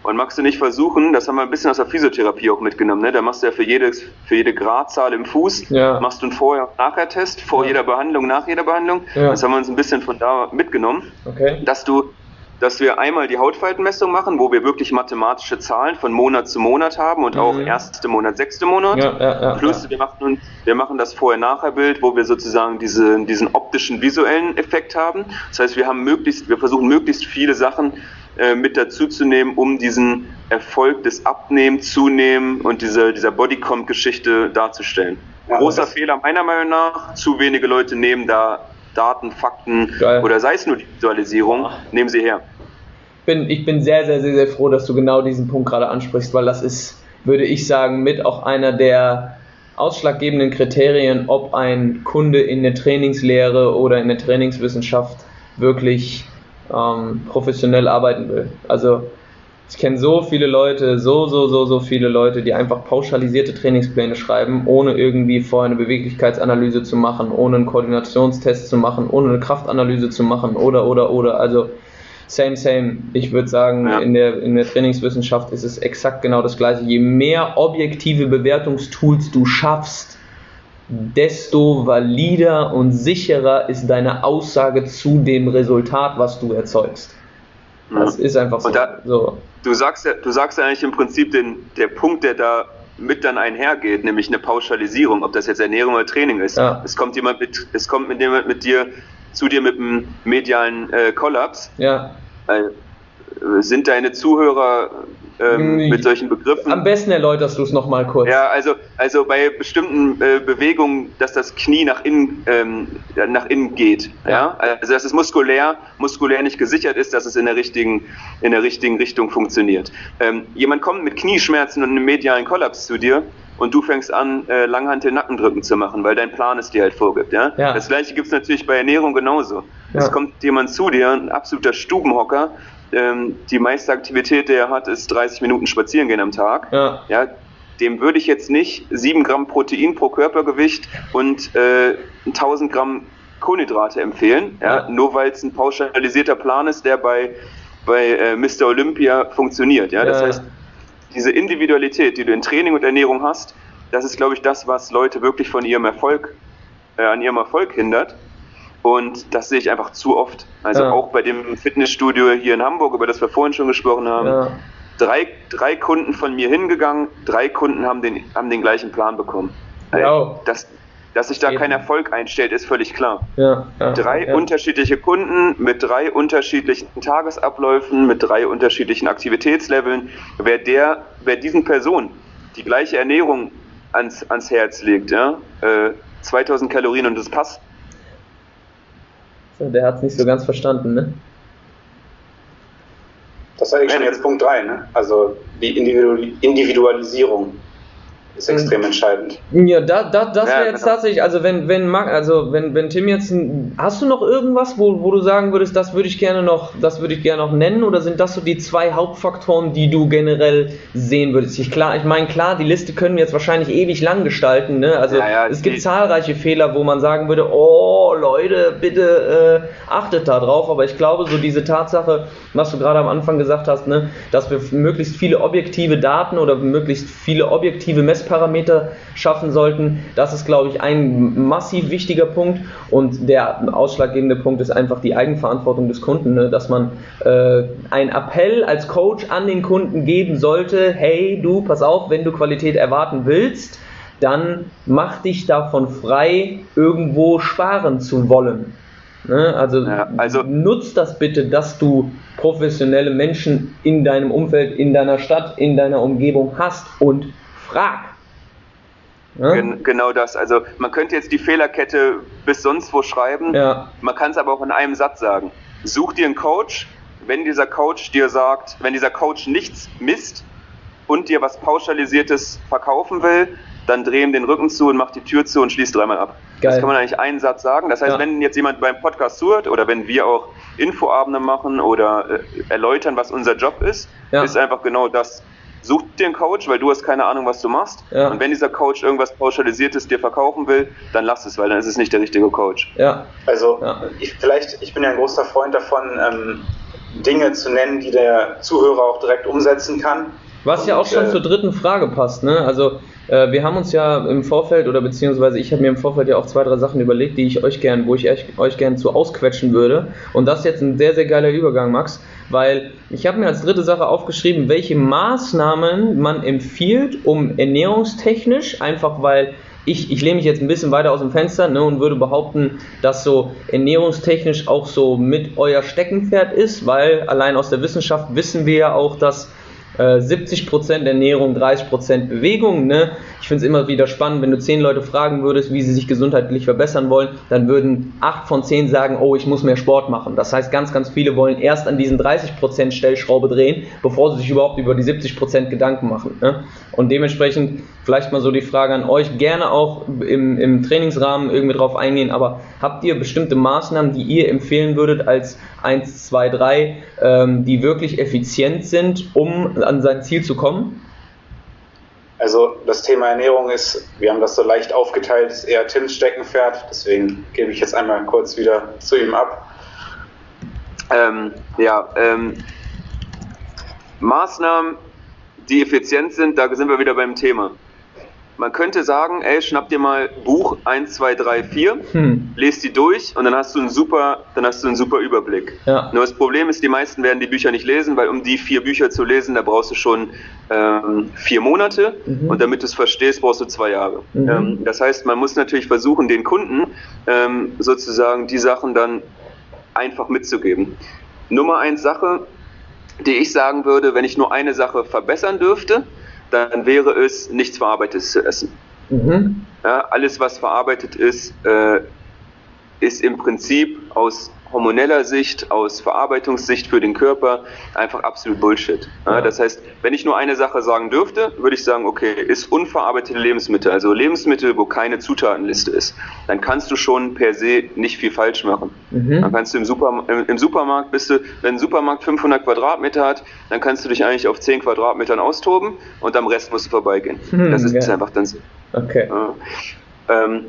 Und magst du nicht versuchen, das haben wir ein bisschen aus der Physiotherapie auch mitgenommen, ne? da machst du ja für, jedes, für jede Gradzahl im Fuß, ja. machst du einen Vorher- und Nachher-Test, vor ja. jeder Behandlung, nach jeder Behandlung. Ja. Das haben wir uns ein bisschen von da mitgenommen, okay. dass du dass wir einmal die Hautfaltenmessung machen, wo wir wirklich mathematische Zahlen von Monat zu Monat haben und mhm. auch erste Monat, sechste Monat. Ja, ja, ja, Plus Wir, machen, wir machen das Vorher-Nachher-Bild, wo wir sozusagen diese, diesen optischen, visuellen Effekt haben. Das heißt, wir haben möglichst, wir versuchen möglichst viele Sachen äh, mit dazuzunehmen, um diesen Erfolg des Abnehmen, Zunehmen und diese, dieser Bodycomp-Geschichte darzustellen. Ja, Großer Fehler meiner Meinung nach, zu wenige Leute nehmen da Daten, Fakten Geil. oder sei es nur die Visualisierung, nehmen sie her. Bin, ich bin sehr, sehr, sehr, sehr froh, dass du genau diesen Punkt gerade ansprichst, weil das ist, würde ich sagen, mit auch einer der ausschlaggebenden Kriterien, ob ein Kunde in der Trainingslehre oder in der Trainingswissenschaft wirklich ähm, professionell arbeiten will. Also ich kenne so viele Leute, so, so, so, so viele Leute, die einfach pauschalisierte Trainingspläne schreiben, ohne irgendwie vorher eine Beweglichkeitsanalyse zu machen, ohne einen Koordinationstest zu machen, ohne eine Kraftanalyse zu machen oder, oder, oder. Also same, same. Ich würde sagen, ja. in, der, in der Trainingswissenschaft ist es exakt genau das gleiche. Je mehr objektive Bewertungstools du schaffst, desto valider und sicherer ist deine Aussage zu dem Resultat, was du erzeugst. Das ist einfach so. Da, so. Du sagst ja, du sagst ja eigentlich im Prinzip den, der Punkt, der da mit dann einhergeht, nämlich eine Pauschalisierung, ob das jetzt Ernährung oder Training ist. Ja. Es kommt jemand mit, es kommt mit jemand mit dir zu dir mit einem medialen äh, Kollaps. Ja. Äh, sind deine Zuhörer ähm, hm, mit solchen Begriffen. Am besten erläuterst du es nochmal kurz. Ja, also, also bei bestimmten äh, Bewegungen, dass das Knie nach innen, ähm, nach innen geht. Ja. ja. Also dass es muskulär, muskulär nicht gesichert ist, dass es in der richtigen, in der richtigen Richtung funktioniert. Ähm, jemand kommt mit Knieschmerzen und einem medialen Kollaps zu dir und du fängst an, äh, Langhantel-Nackendrücken zu machen, weil dein Plan es dir halt vorgibt. Ja? ja. Das gleiche gibt es natürlich bei Ernährung genauso. Ja. Es kommt jemand zu dir, ein absoluter Stubenhocker, ähm, die meiste Aktivität, die er hat, ist 30 Minuten spazieren gehen am Tag. Ja. ja dem würde ich jetzt nicht 7 Gramm Protein pro Körpergewicht und äh, 1000 Gramm Kohlenhydrate empfehlen, ja, ja. nur weil es ein pauschalisierter Plan ist, der bei, bei äh, Mr. Olympia funktioniert. Ja? Das heißt, diese Individualität, die du in Training und Ernährung hast, das ist, glaube ich, das, was Leute wirklich von ihrem Erfolg, äh, an ihrem Erfolg hindert. Und das sehe ich einfach zu oft. Also ja. auch bei dem Fitnessstudio hier in Hamburg, über das wir vorhin schon gesprochen haben. Ja. Drei, drei Kunden von mir hingegangen, drei Kunden haben den, haben den gleichen Plan bekommen. Ja. Das, dass sich da Eben. kein Erfolg einstellt, ist völlig klar. Ja, ja, drei ja. unterschiedliche Kunden mit drei unterschiedlichen Tagesabläufen, mit drei unterschiedlichen Aktivitätsleveln. Wer der, wer diesen Personen die gleiche Ernährung ans, ans Herz legt, ja, äh, 2000 Kalorien und das passt. So, der hat es nicht so ganz verstanden, ne? Das ist eigentlich schon jetzt Punkt 3, ne? Also die Individualisierung ist extrem entscheidend. Ja, da, da, das wäre jetzt genau. tatsächlich, also wenn, wenn also wenn, wenn Tim jetzt hast du noch irgendwas, wo, wo du sagen würdest, das würde ich gerne noch, das würde ich gerne noch nennen, oder sind das so die zwei Hauptfaktoren, die du generell sehen würdest? Ich klar, ich meine, klar, die Liste können wir jetzt wahrscheinlich ewig lang gestalten, ne? Also ja, ja, es gibt zahlreiche Fehler, wo man sagen würde, oh Leute, bitte äh, achtet da drauf, aber ich glaube, so diese Tatsache, was du gerade am Anfang gesagt hast, ne, dass wir möglichst viele objektive Daten oder möglichst viele objektive Messungen Messparameter schaffen sollten. Das ist, glaube ich, ein massiv wichtiger Punkt. Und der ausschlaggebende Punkt ist einfach die Eigenverantwortung des Kunden, ne? dass man äh, einen Appell als Coach an den Kunden geben sollte, hey du, pass auf, wenn du Qualität erwarten willst, dann mach dich davon frei, irgendwo sparen zu wollen. Ne? Also, ja, also nutzt das bitte, dass du professionelle Menschen in deinem Umfeld, in deiner Stadt, in deiner Umgebung hast und frag. Ja? Gen genau das. Also man könnte jetzt die Fehlerkette bis sonst wo schreiben. Ja. Man kann es aber auch in einem Satz sagen. Such dir einen Coach. Wenn dieser Coach dir sagt, wenn dieser Coach nichts misst und dir was Pauschalisiertes verkaufen will, dann dreh ihm den Rücken zu und mach die Tür zu und schließ dreimal ab. Geil. Das kann man eigentlich einen Satz sagen. Das heißt, ja. wenn jetzt jemand beim Podcast zuhört oder wenn wir auch Infoabende machen oder äh, erläutern, was unser Job ist, ja. ist einfach genau das such dir einen Coach, weil du hast keine Ahnung, was du machst. Ja. Und wenn dieser Coach irgendwas Pauschalisiertes dir verkaufen will, dann lass es, weil dann ist es nicht der richtige Coach. Ja. Also ja. Ich, vielleicht, ich bin ja ein großer Freund davon, ähm, Dinge zu nennen, die der Zuhörer auch direkt umsetzen kann. Was ja auch schon zur dritten Frage passt, ne? Also äh, wir haben uns ja im Vorfeld oder beziehungsweise ich habe mir im Vorfeld ja auch zwei, drei Sachen überlegt, die ich euch gern, wo ich euch, euch gern zu ausquetschen würde. Und das ist jetzt ein sehr, sehr geiler Übergang, Max, weil ich habe mir als dritte Sache aufgeschrieben, welche Maßnahmen man empfiehlt, um ernährungstechnisch, einfach weil ich, ich lehne mich jetzt ein bisschen weiter aus dem Fenster ne, und würde behaupten, dass so ernährungstechnisch auch so mit euer Steckenpferd ist, weil allein aus der Wissenschaft wissen wir ja auch, dass 70% äh, Ernährung, 30% Bewegung. Ne? Ich finde es immer wieder spannend, wenn du 10 Leute fragen würdest, wie sie sich gesundheitlich verbessern wollen, dann würden 8 von 10 sagen, oh, ich muss mehr Sport machen. Das heißt, ganz, ganz viele wollen erst an diesen 30% Stellschraube drehen, bevor sie sich überhaupt über die 70% Gedanken machen. Ne? Und dementsprechend vielleicht mal so die Frage an euch, gerne auch im, im Trainingsrahmen irgendwie drauf eingehen, aber habt ihr bestimmte Maßnahmen, die ihr empfehlen würdet als 1, 2, 3, ähm, die wirklich effizient sind, um an sein Ziel zu kommen? Also das Thema Ernährung ist, wir haben das so leicht aufgeteilt, ist eher Tims Steckenpferd, deswegen gebe ich jetzt einmal kurz wieder zu ihm ab. Ähm, ja, ähm, Maßnahmen, die effizient sind, da sind wir wieder beim Thema. Man könnte sagen, ey, schnapp dir mal Buch 1, 2, 3, 4, hm. lest die durch und dann hast du einen super, dann hast du einen super Überblick. Ja. Nur das Problem ist, die meisten werden die Bücher nicht lesen, weil um die vier Bücher zu lesen, da brauchst du schon ähm, vier Monate mhm. und damit du es verstehst, brauchst du zwei Jahre. Mhm. Ähm, das heißt, man muss natürlich versuchen, den Kunden ähm, sozusagen die Sachen dann einfach mitzugeben. Nummer eins Sache, die ich sagen würde, wenn ich nur eine Sache verbessern dürfte, dann wäre es nichts Verarbeitetes zu essen. Mhm. Ja, alles, was verarbeitet ist, äh, ist im Prinzip aus hormoneller Sicht, aus Verarbeitungssicht für den Körper einfach absolut Bullshit. Ja, das heißt, wenn ich nur eine Sache sagen dürfte, würde ich sagen, okay, ist unverarbeitete Lebensmittel, also Lebensmittel, wo keine Zutatenliste ist, dann kannst du schon per se nicht viel falsch machen. Mhm. Dann kannst du im, Super, im, Supermarkt, bist du, wenn ein Supermarkt 500 Quadratmeter hat, dann kannst du dich eigentlich auf 10 Quadratmetern austoben und am Rest musst du vorbeigehen. Mhm, das ist ja. einfach dann so. Okay. Ja. Ähm,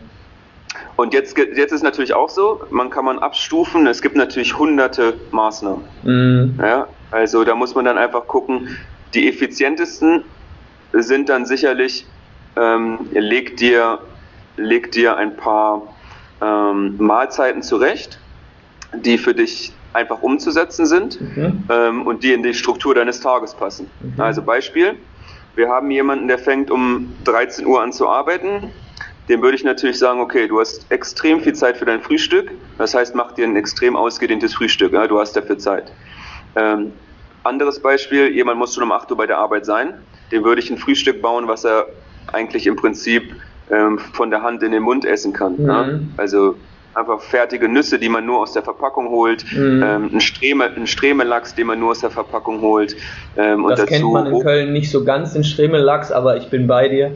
und jetzt, jetzt ist natürlich auch so, man kann man abstufen, es gibt natürlich hunderte Maßnahmen. Mhm. Ja, also da muss man dann einfach gucken, die effizientesten sind dann sicherlich, ähm, leg, dir, leg dir ein paar ähm, Mahlzeiten zurecht, die für dich einfach umzusetzen sind mhm. ähm, und die in die Struktur deines Tages passen. Mhm. Also Beispiel, wir haben jemanden, der fängt um 13 Uhr an zu arbeiten, dem würde ich natürlich sagen, okay, du hast extrem viel Zeit für dein Frühstück, das heißt, mach dir ein extrem ausgedehntes Frühstück, du hast dafür Zeit. Ähm, anderes Beispiel, jemand muss schon um 8 Uhr bei der Arbeit sein, dem würde ich ein Frühstück bauen, was er eigentlich im Prinzip ähm, von der Hand in den Mund essen kann. Mhm. Ne? Also einfach fertige Nüsse, die man nur aus der Verpackung holt, mhm. ähm, ein, Streme, ein Stremelachs, den man nur aus der Verpackung holt. Ähm, das kennt man in Köln nicht so ganz, den Stremelachs, aber ich bin bei dir.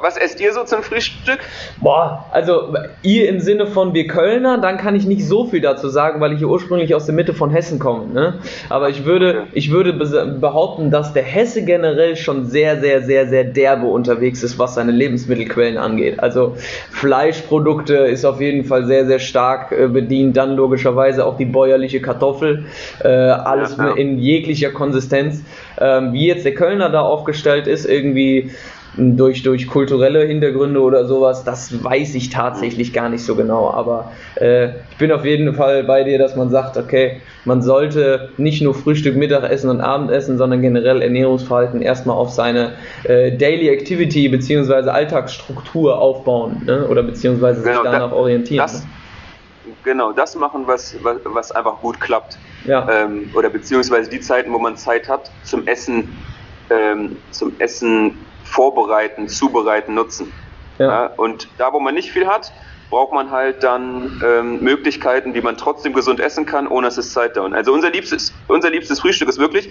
Was esst ihr so zum Frühstück? Boah, also ihr im Sinne von wir Kölner, dann kann ich nicht so viel dazu sagen, weil ich hier ursprünglich aus der Mitte von Hessen komme. Ne? Aber ich würde, ich würde behaupten, dass der Hesse generell schon sehr, sehr, sehr, sehr derbe unterwegs ist, was seine Lebensmittelquellen angeht. Also Fleischprodukte ist auf jeden Fall sehr, sehr stark äh, bedient. Dann logischerweise auch die bäuerliche Kartoffel. Äh, alles ja, ja. in jeglicher Konsistenz. Ähm, wie jetzt der Kölner da aufgestellt ist, irgendwie durch, durch kulturelle Hintergründe oder sowas, das weiß ich tatsächlich gar nicht so genau. Aber äh, ich bin auf jeden Fall bei dir, dass man sagt, okay, man sollte nicht nur Frühstück, Mittagessen und Abendessen, sondern generell Ernährungsverhalten erstmal auf seine äh, Daily Activity bzw. Alltagsstruktur aufbauen ne? oder beziehungsweise genau, sich danach da, orientieren. Das, ne? Genau, das machen, was, was, was einfach gut klappt. Ja. Ähm, oder beziehungsweise die Zeiten, wo man Zeit hat, zum Essen, ähm, zum Essen vorbereiten, zubereiten, nutzen. Ja. ja. und da, wo man nicht viel hat, braucht man halt dann ähm, Möglichkeiten, wie man trotzdem gesund essen kann, ohne dass es Zeit dauert. Also unser liebstes, unser liebstes Frühstück ist wirklich,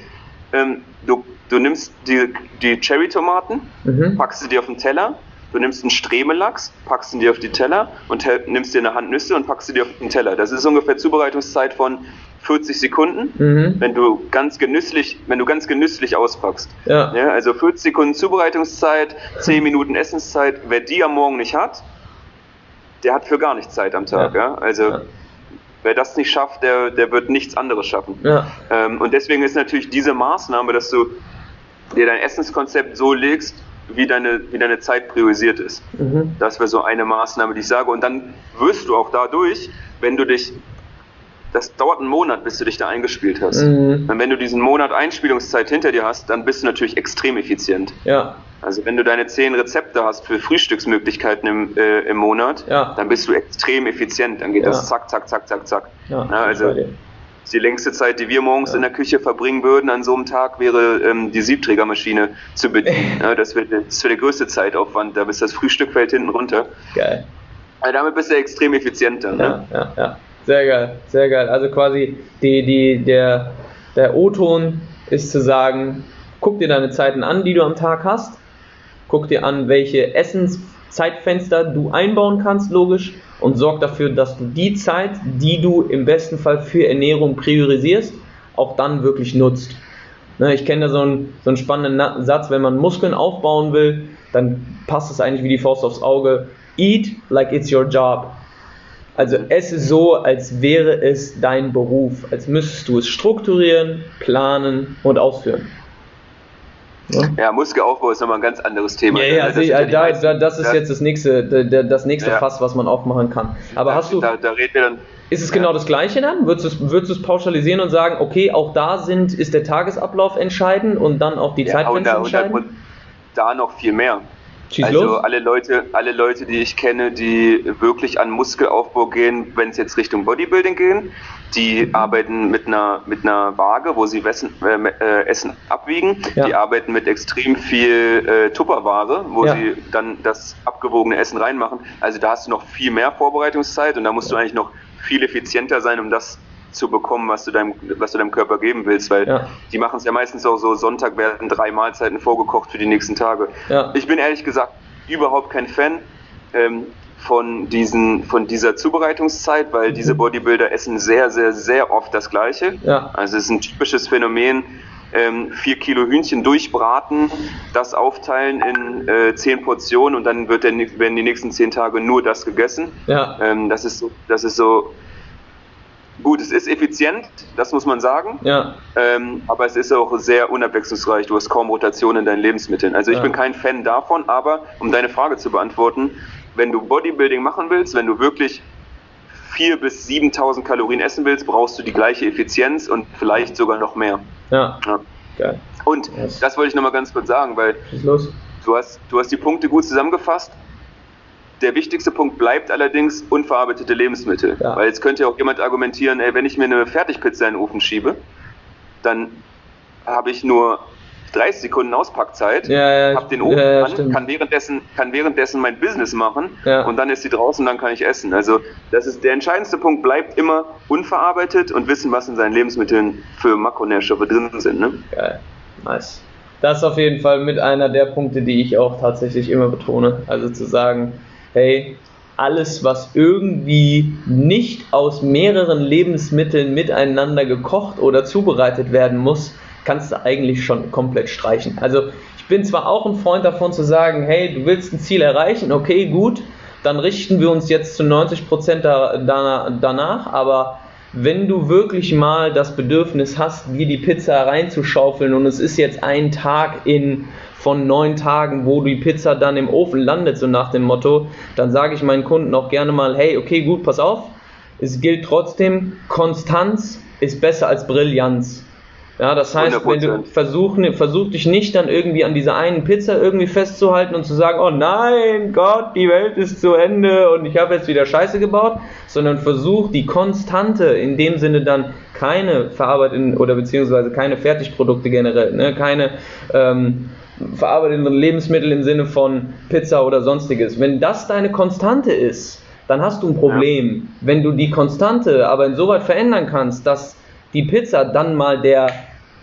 ähm, du, du nimmst die, die Cherry-Tomaten, mhm. packst sie dir auf den Teller, du nimmst einen Stremelachs, packst ihn dir auf die Teller und nimmst dir eine Hand Nüsse und packst sie dir auf den Teller. Das ist ungefähr Zubereitungszeit von 40 Sekunden, mhm. wenn du ganz genüsslich, wenn du ganz genüsslich auspackst. Ja. ja. also 40 Sekunden Zubereitungszeit, 10 Minuten Essenszeit. Wer die am Morgen nicht hat, der hat für gar nichts Zeit am Tag. Ja. ja? Also ja. wer das nicht schafft, der, der wird nichts anderes schaffen. Ähm, und deswegen ist natürlich diese Maßnahme, dass du dir dein Essenskonzept so legst, wie deine, wie deine Zeit priorisiert ist. Mhm. Das wäre so eine Maßnahme, die ich sage. Und dann wirst du auch dadurch, wenn du dich das dauert einen Monat, bis du dich da eingespielt hast. Mhm. Und wenn du diesen Monat Einspielungszeit hinter dir hast, dann bist du natürlich extrem effizient. Ja. Also wenn du deine zehn Rezepte hast für Frühstücksmöglichkeiten im, äh, im Monat, ja. dann bist du extrem effizient. Dann geht ja. das zack, zack, zack, zack, zack. Ja, ja also die längste Zeit, die wir morgens in der Küche verbringen würden an so einem Tag, wäre ähm, die Siebträgermaschine zu bedienen. das wäre das wär der größte Zeitaufwand. Da bist das Frühstück fällt hinten runter. Geil. Also damit bist du extrem effizient dann. Ja, ne? ja, ja. Sehr geil, sehr geil. Also quasi die, die, der, der O-Ton ist zu sagen, guck dir deine Zeiten an, die du am Tag hast. Guck dir an, welche Essenszeitfenster du einbauen kannst, logisch, und sorg dafür, dass du die Zeit, die du im besten Fall für Ernährung priorisierst, auch dann wirklich nutzt. Ne, ich kenne da so einen, so einen spannenden Satz, wenn man Muskeln aufbauen will, dann passt es eigentlich wie die Faust aufs Auge. Eat like it's your job. Also esse so, als wäre es dein Beruf, als müsstest du es strukturieren, planen und ausführen. Ja, ja Muskelaufbau ist nochmal ein ganz anderes Thema. Ja, ja, das, ist, da, da, das ist jetzt das nächste, das nächste ja. Fass, was man aufmachen kann. Aber hast du. Da, da reden wir dann. Ist es genau das Gleiche dann? Würdest du, es, würdest du es pauschalisieren und sagen, okay, auch da sind, ist der Tagesablauf entscheidend und dann auch die ja, Zeitfenster entscheidend? Und da noch viel mehr. Schieß also los. alle Leute, alle Leute, die ich kenne, die wirklich an Muskelaufbau gehen, wenn es jetzt Richtung Bodybuilding gehen, die mhm. arbeiten mit einer mit einer Waage, wo sie Wessen, äh, äh, Essen abwiegen. Ja. Die arbeiten mit extrem viel äh, Tupperware, wo ja. sie dann das abgewogene Essen reinmachen. Also da hast du noch viel mehr Vorbereitungszeit und da musst du eigentlich noch viel effizienter sein, um das zu bekommen, was du deinem, was du deinem Körper geben willst, weil ja. die machen es ja meistens auch so, Sonntag werden drei Mahlzeiten vorgekocht für die nächsten Tage. Ja. Ich bin ehrlich gesagt überhaupt kein Fan ähm, von, diesen, von dieser Zubereitungszeit, weil mhm. diese Bodybuilder essen sehr, sehr, sehr oft das Gleiche. Ja. Also es ist ein typisches Phänomen, ähm, vier Kilo Hühnchen durchbraten, das aufteilen in äh, zehn Portionen und dann wird der, werden die nächsten zehn Tage nur das gegessen. Ja. Ähm, das, ist so, das ist so Gut, es ist effizient, das muss man sagen. Ja. Ähm, aber es ist auch sehr unabwechslungsreich. Du hast kaum Rotation in deinen Lebensmitteln. Also ich ja. bin kein Fan davon, aber um deine Frage zu beantworten, wenn du Bodybuilding machen willst, wenn du wirklich 4.000 bis 7.000 Kalorien essen willst, brauchst du die gleiche Effizienz und vielleicht sogar noch mehr. Ja. ja. Geil. Und yes. das wollte ich nochmal ganz kurz sagen, weil du hast, du hast die Punkte gut zusammengefasst. Der wichtigste Punkt bleibt allerdings unverarbeitete Lebensmittel. Ja. Weil jetzt könnte ja auch jemand argumentieren, ey, wenn ich mir eine Fertigpizza in den Ofen schiebe, dann habe ich nur 30 Sekunden Auspackzeit, ja, ja, hab den Ofen ja, an, kann währenddessen, kann währenddessen mein Business machen und dann ist sie draußen, dann kann ich essen. Also das ist der entscheidendste Punkt, bleibt immer unverarbeitet und wissen, was in seinen Lebensmitteln für Makronährstoffe drin sind. Ne? Geil, nice. Das ist auf jeden Fall mit einer der Punkte, die ich auch tatsächlich immer betone. Also zu sagen, hey, alles, was irgendwie nicht aus mehreren Lebensmitteln miteinander gekocht oder zubereitet werden muss, kannst du eigentlich schon komplett streichen. Also ich bin zwar auch ein Freund davon zu sagen, hey, du willst ein Ziel erreichen, okay, gut, dann richten wir uns jetzt zu 90% danach, aber wenn du wirklich mal das Bedürfnis hast, dir die Pizza reinzuschaufeln und es ist jetzt ein Tag in von neun Tagen, wo die Pizza dann im Ofen landet, so nach dem Motto, dann sage ich meinen Kunden auch gerne mal, hey, okay, gut, pass auf. Es gilt trotzdem, Konstanz ist besser als Brillanz. Ja, das heißt, 100%. wenn du versuch, versuch dich nicht dann irgendwie an dieser einen Pizza irgendwie festzuhalten und zu sagen, oh nein, Gott, die Welt ist zu Ende und ich habe jetzt wieder Scheiße gebaut, sondern versuch die Konstante, in dem Sinne dann keine verarbeiteten oder beziehungsweise keine Fertigprodukte generell, ne, keine ähm, verarbeiteten Lebensmittel im Sinne von Pizza oder sonstiges. Wenn das deine Konstante ist, dann hast du ein Problem. Ja. Wenn du die Konstante aber insoweit verändern kannst, dass die Pizza dann mal der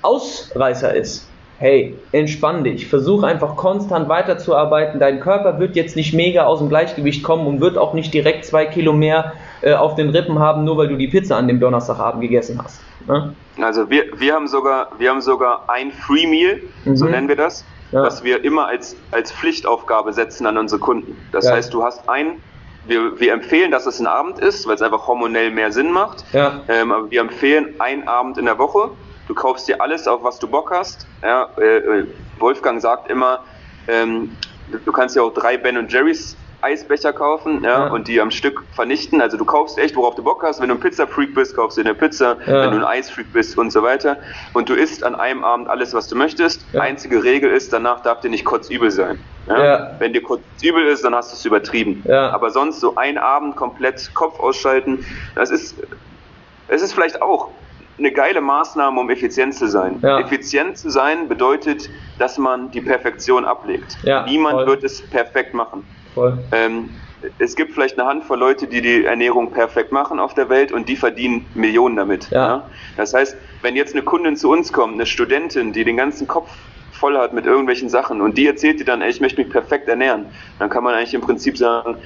Ausreißer ist, hey, entspann dich, versuch einfach konstant weiterzuarbeiten. Dein Körper wird jetzt nicht mega aus dem Gleichgewicht kommen und wird auch nicht direkt zwei Kilo mehr äh, auf den Rippen haben, nur weil du die Pizza an dem Donnerstagabend gegessen hast. Ne? Also wir, wir haben sogar wir haben sogar ein Free Meal, mhm. so nennen wir das ja. was wir immer als, als Pflichtaufgabe setzen an unsere Kunden. Das ja. heißt, du hast ein, wir, wir empfehlen, dass es ein Abend ist, weil es einfach hormonell mehr Sinn macht. Ja. Ähm, aber wir empfehlen einen Abend in der Woche. Du kaufst dir alles, auf was du Bock hast. Ja, äh, äh Wolfgang sagt immer, ähm, du kannst ja auch drei Ben und Jerry's Eisbecher kaufen ja, ja, und die am Stück vernichten. Also du kaufst echt, worauf du Bock hast. Wenn du ein Pizza-Freak bist, kaufst du eine Pizza. Ja. Wenn du ein Eisfreak bist und so weiter. Und du isst an einem Abend alles, was du möchtest. Ja. Einzige Regel ist, danach darf dir nicht kotzübel sein. Wenn dir kotzübel ist, dann hast du es übertrieben. Aber sonst so ein Abend komplett Kopf ausschalten, das ist, es ist vielleicht auch eine geile Maßnahme, um effizient zu sein. Ja. Effizient zu sein bedeutet, dass man die Perfektion ablegt. Ja, Niemand voll. wird es perfekt machen. Ähm, es gibt vielleicht eine Handvoll Leute, die die Ernährung perfekt machen auf der Welt und die verdienen Millionen damit. Ja. ja. Das heißt, wenn jetzt eine Kundin zu uns kommt, eine Studentin, die den ganzen Kopf voll hat mit irgendwelchen Sachen und die erzählt dir dann, ey, ich möchte mich perfekt ernähren, dann kann man eigentlich im Prinzip sagen,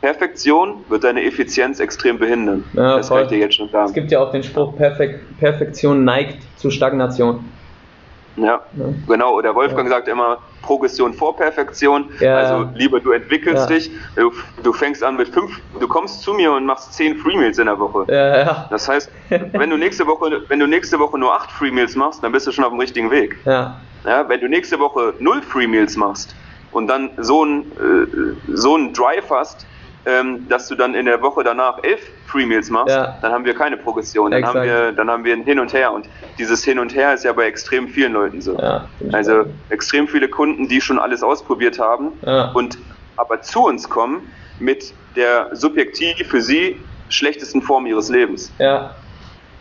Perfektion wird deine Effizienz extrem behindern. Ja, das voll. kann ich dir jetzt schon sagen. Es gibt ja auch den Spruch, Perfek Perfektion neigt zu Stagnation. Ja, ja. genau. Oder Wolfgang ja. sagt immer, Progression vor Perfektion. Ja. Also lieber du entwickelst dich, du, du, fängst an mit fünf, du kommst zu mir und machst zehn Free Meals in der Woche. Ja, ja. Das heißt, wenn du nächste Woche, wenn du nächste Woche nur acht Free Meals machst, dann bist du schon auf dem richtigen Weg. Ja. Ja, wenn du nächste Woche null Free Meals machst und dann so ein, äh, so ein Drive hast, ähm, dass du dann in der Woche danach elf Free Meals machst, ja. dann haben wir keine Progression. Dann haben wir, dann haben wir ein Hin und Her. Und dieses Hin und Her ist ja bei extrem vielen Leuten so. Ja, also extrem viele Kunden, die schon alles ausprobiert haben ja. und aber zu uns kommen mit der subjektiv für sie schlechtesten Form ihres Lebens. Ja.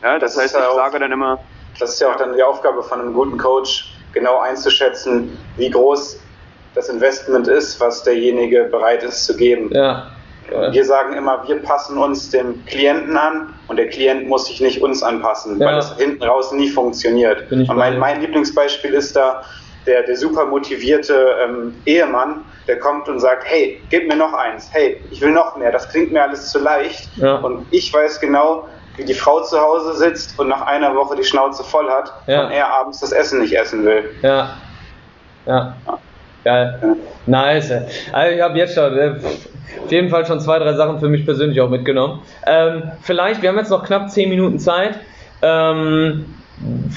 Ja, das, das heißt, ich auch, sage dann immer. Das ist ja auch dann die Aufgabe von einem guten Coach, genau einzuschätzen, wie groß das Investment ist, was derjenige bereit ist zu geben. Ja. Wir sagen immer, wir passen uns dem Klienten an und der Klient muss sich nicht uns anpassen, ja. weil es hinten raus nie funktioniert. Und mein, mein, Lieblingsbeispiel ist da der, der super motivierte ähm, Ehemann, der kommt und sagt, hey, gib mir noch eins, hey, ich will noch mehr, das klingt mir alles zu leicht. Ja. Und ich weiß genau, wie die Frau zu Hause sitzt und nach einer Woche die Schnauze voll hat ja. und er abends das Essen nicht essen will. Ja. Ja. Geil. Nice. Also ich habe jetzt schon äh, auf jeden Fall schon zwei, drei Sachen für mich persönlich auch mitgenommen. Ähm, vielleicht, wir haben jetzt noch knapp zehn Minuten Zeit. Ähm,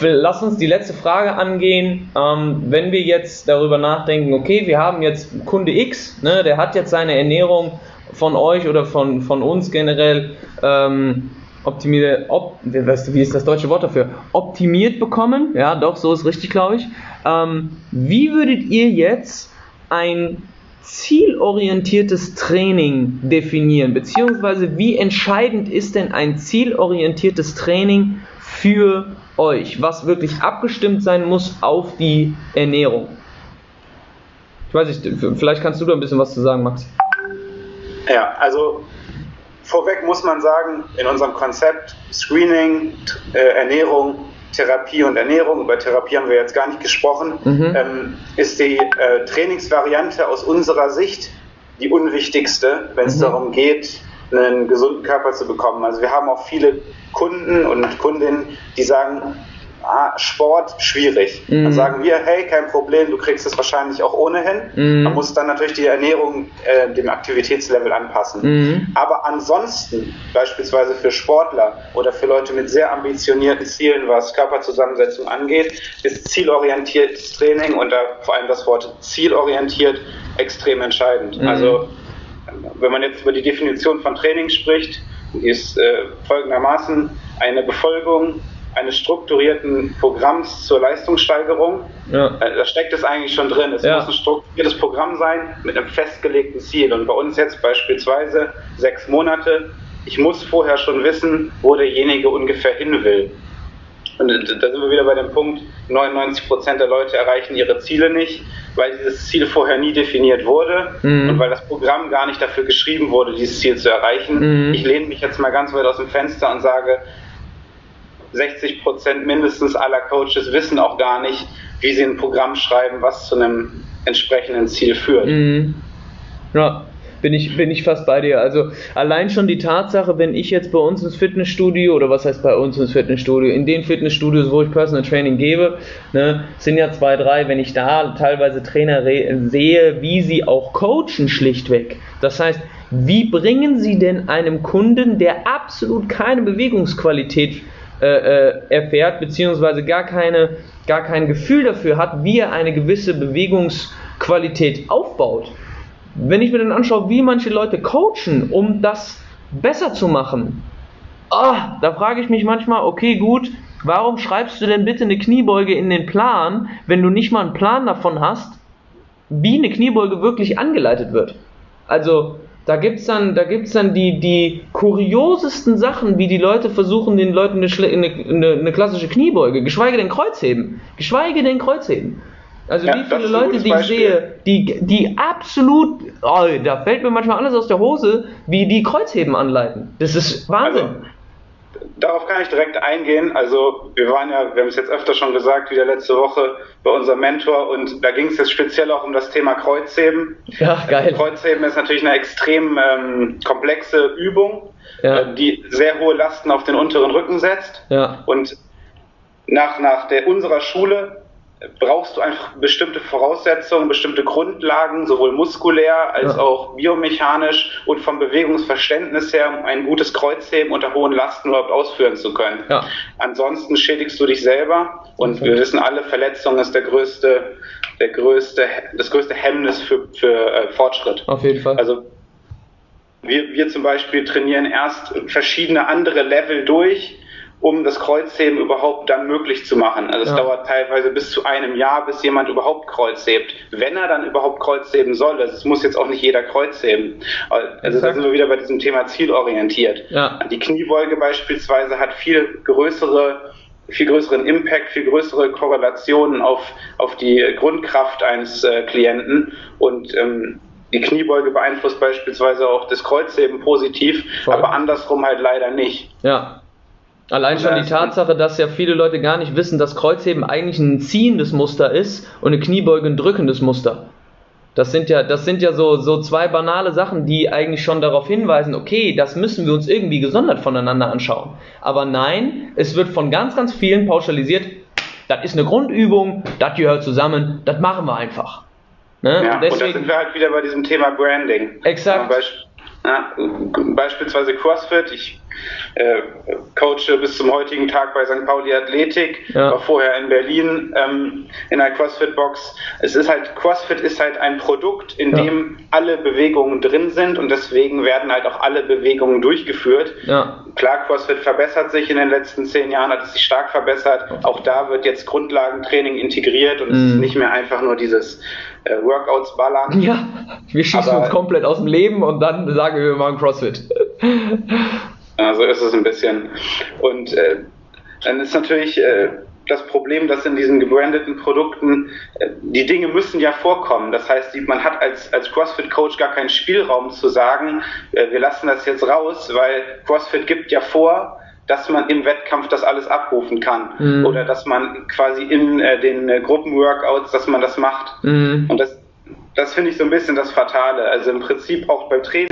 lass uns die letzte Frage angehen. Ähm, wenn wir jetzt darüber nachdenken, okay, wir haben jetzt Kunde X, ne, der hat jetzt seine Ernährung von euch oder von, von uns generell ähm, optimiert, op, wie ist das deutsche Wort dafür? Optimiert bekommen. Ja, doch, so ist richtig, glaube ich. Ähm, wie würdet ihr jetzt ein zielorientiertes Training definieren? Beziehungsweise wie entscheidend ist denn ein zielorientiertes Training für euch, was wirklich abgestimmt sein muss auf die Ernährung? Ich weiß nicht, vielleicht kannst du da ein bisschen was zu sagen, Max. Ja, also vorweg muss man sagen, in unserem Konzept Screening, äh, Ernährung, Therapie und Ernährung, über Therapie haben wir jetzt gar nicht gesprochen, mhm. ähm, ist die äh, Trainingsvariante aus unserer Sicht die unwichtigste, wenn es mhm. darum geht, einen gesunden Körper zu bekommen. Also wir haben auch viele Kunden und Kundinnen, die sagen, ah, Sport schwierig. Mhm. Dann sagen wir, hey, kein Problem, du kriegst es wahrscheinlich auch ohnehin. Mhm. Man muss dann natürlich die Ernährung äh, dem Aktivitätslevel anpassen. Mhm. Aber ansonsten, beispielsweise für Sportler oder für Leute mit sehr ambitionierten Zielen, was Körperzusammensetzung angeht, ist zielorientiertes Training und da vor allem das Wort zielorientiert extrem entscheidend. Mhm. Also wenn man jetzt über die Definition von Training spricht, ist äh, folgendermaßen eine Befolgung eines strukturierten Programms zur Leistungssteigerung. Ja. Äh, da steckt es eigentlich schon drin. Es ja. muss ein strukturiertes Programm sein mit einem festgelegten Ziel. Und bei uns jetzt beispielsweise sechs Monate. Ich muss vorher schon wissen, wo derjenige ungefähr hin will. Und da sind wir wieder bei dem Punkt, 99% der Leute erreichen ihre Ziele nicht, weil dieses Ziel vorher nie definiert wurde mhm. und weil das Programm gar nicht dafür geschrieben wurde, dieses Ziel zu erreichen. Mhm. Ich lehne mich jetzt mal ganz weit aus dem Fenster und sage, 60 Prozent mindestens aller Coaches wissen auch gar nicht, wie sie ein Programm schreiben, was zu einem entsprechenden Ziel führt. Mhm. Ja, bin ich, bin ich fast bei dir. Also allein schon die Tatsache, wenn ich jetzt bei uns ins Fitnessstudio oder was heißt bei uns ins Fitnessstudio, in den Fitnessstudios, wo ich Personal Training gebe, ne, sind ja zwei, drei, wenn ich da teilweise Trainer sehe, wie sie auch coachen schlichtweg. Das heißt, wie bringen sie denn einem Kunden, der absolut keine Bewegungsqualität äh, äh, erfährt, beziehungsweise gar, keine, gar kein Gefühl dafür hat, wie er eine gewisse Bewegungsqualität aufbaut. Wenn ich mir dann anschaue, wie manche Leute coachen, um das besser zu machen, ah, da frage ich mich manchmal, okay, gut, warum schreibst du denn bitte eine Kniebeuge in den Plan, wenn du nicht mal einen Plan davon hast, wie eine Kniebeuge wirklich angeleitet wird? Also, da gibt's dann, da gibt's dann die, die kuriosesten Sachen, wie die Leute versuchen, den Leuten eine, eine, eine klassische Kniebeuge, geschweige denn Kreuzheben, geschweige denn Kreuzheben. Also ja, wie viele Leute, die ich sehe, die, die absolut, oh, da fällt mir manchmal alles aus der Hose, wie die Kreuzheben anleiten. Das ist Wahnsinn. Also, darauf kann ich direkt eingehen. Also wir waren ja, wir haben es jetzt öfter schon gesagt, wieder letzte Woche bei unserem Mentor und da ging es jetzt speziell auch um das Thema Kreuzheben. Ja, geil. Kreuzheben ist natürlich eine extrem ähm, komplexe Übung, ja. äh, die sehr hohe Lasten auf den unteren Rücken setzt. Ja. Und nach, nach der, unserer Schule brauchst du einfach bestimmte Voraussetzungen, bestimmte Grundlagen, sowohl muskulär als ja. auch biomechanisch und vom Bewegungsverständnis her, um ein gutes Kreuzheben unter hohen Lasten überhaupt ausführen zu können. Ja. Ansonsten schädigst du dich selber und okay. wir wissen alle, Verletzung ist der größte, der größte, das größte Hemmnis für, für äh, Fortschritt. Auf jeden Fall. Also wir, wir zum Beispiel trainieren erst verschiedene andere Level durch, um das Kreuzheben überhaupt dann möglich zu machen. Also es ja. dauert teilweise bis zu einem Jahr, bis jemand überhaupt Kreuzhebt. Wenn er dann überhaupt Kreuzheben soll, also es muss jetzt auch nicht jeder Kreuzheben. Also da sind wir wieder bei diesem Thema zielorientiert. Ja. Die Kniebeuge beispielsweise hat viel größere viel größeren Impact, viel größere Korrelationen auf, auf die Grundkraft eines äh, Klienten und ähm, die Kniebeuge beeinflusst beispielsweise auch das Kreuzheben positiv, Voll. aber andersrum halt leider nicht. Ja, Allein schon die Tatsache, dass ja viele Leute gar nicht wissen, dass Kreuzheben eigentlich ein ziehendes Muster ist und eine Kniebeuge ein drückendes Muster. Das sind ja, das sind ja so, so zwei banale Sachen, die eigentlich schon darauf hinweisen, okay, das müssen wir uns irgendwie gesondert voneinander anschauen. Aber nein, es wird von ganz, ganz vielen pauschalisiert, das ist eine Grundübung, das gehört zusammen, das machen wir einfach. Ne? Ja, deswegen, und da sind wir halt wieder bei diesem Thema Branding. Exakt. Ja, beispielsweise CrossFit, ich äh, coache bis zum heutigen Tag bei St. Pauli Athletik, ja. war vorher in Berlin ähm, in der CrossFit-Box. Es ist halt, CrossFit ist halt ein Produkt, in ja. dem alle Bewegungen drin sind und deswegen werden halt auch alle Bewegungen durchgeführt. Ja. Klar, CrossFit verbessert sich in den letzten zehn Jahren, hat es sich stark verbessert. Auch da wird jetzt Grundlagentraining integriert und mhm. es ist mhm. nicht mehr einfach nur dieses äh, Workouts ballern. Ja, wir schießen Aber, uns komplett aus dem Leben und dann sagen wir, wir machen CrossFit. Ja, so ist es ein bisschen. Und äh, dann ist natürlich äh, das Problem, dass in diesen gebrandeten Produkten äh, die Dinge müssen ja vorkommen. Das heißt, man hat als, als CrossFit-Coach gar keinen Spielraum zu sagen, äh, wir lassen das jetzt raus, weil CrossFit gibt ja vor, dass man im Wettkampf das alles abrufen kann mhm. oder dass man quasi in äh, den äh, Gruppenworkouts, dass man das macht. Mhm. Und das, das finde ich so ein bisschen das Fatale. Also im Prinzip auch beim Training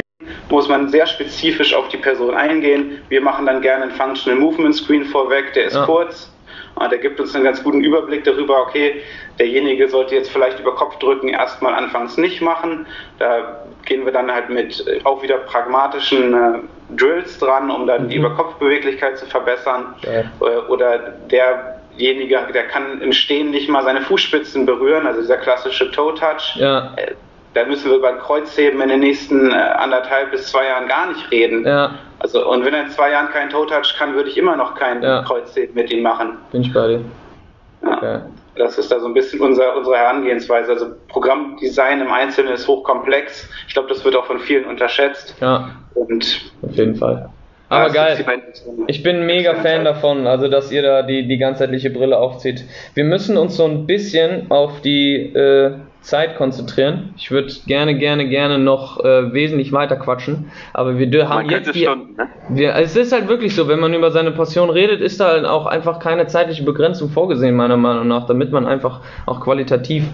muss man sehr spezifisch auf die Person eingehen. Wir machen dann gerne einen Functional Movement Screen vorweg, der ist ja. kurz. Der gibt uns einen ganz guten Überblick darüber, okay, derjenige sollte jetzt vielleicht über Kopfdrücken erstmal anfangs nicht machen. Da gehen wir dann halt mit äh, auch wieder pragmatischen äh, Drills dran, um dann mhm. die Überkopfbeweglichkeit zu verbessern. Ja. Äh, oder derjenige, der kann im Stehen nicht mal seine Fußspitzen berühren, also dieser klassische Toe-Touch. Ja. Da müssen wir über ein Kreuzheben in den nächsten äh, anderthalb bis zwei Jahren gar nicht reden. Ja. Also, und wenn er in zwei Jahren keinen Toe-Touch kann, würde ich immer noch kein ja. Kreuzheben mit ihm machen. Bin ich bei dir. Ja. Okay. Das ist da so ein bisschen unser, unsere Herangehensweise. Also Programmdesign im Einzelnen ist hochkomplex. Ich glaube, das wird auch von vielen unterschätzt. Ja. Und auf jeden Fall. Aber geil. Ich bin mega Fan davon, also dass ihr da die, die ganzheitliche Brille aufzieht. Wir müssen uns so ein bisschen auf die äh, Zeit konzentrieren. Ich würde gerne, gerne, gerne noch äh, wesentlich weiter quatschen, aber wir haben man jetzt hier, Stunden, ne? wir, es ist halt wirklich so, wenn man über seine Passion redet, ist da halt auch einfach keine zeitliche Begrenzung vorgesehen meiner Meinung nach, damit man einfach auch qualitativ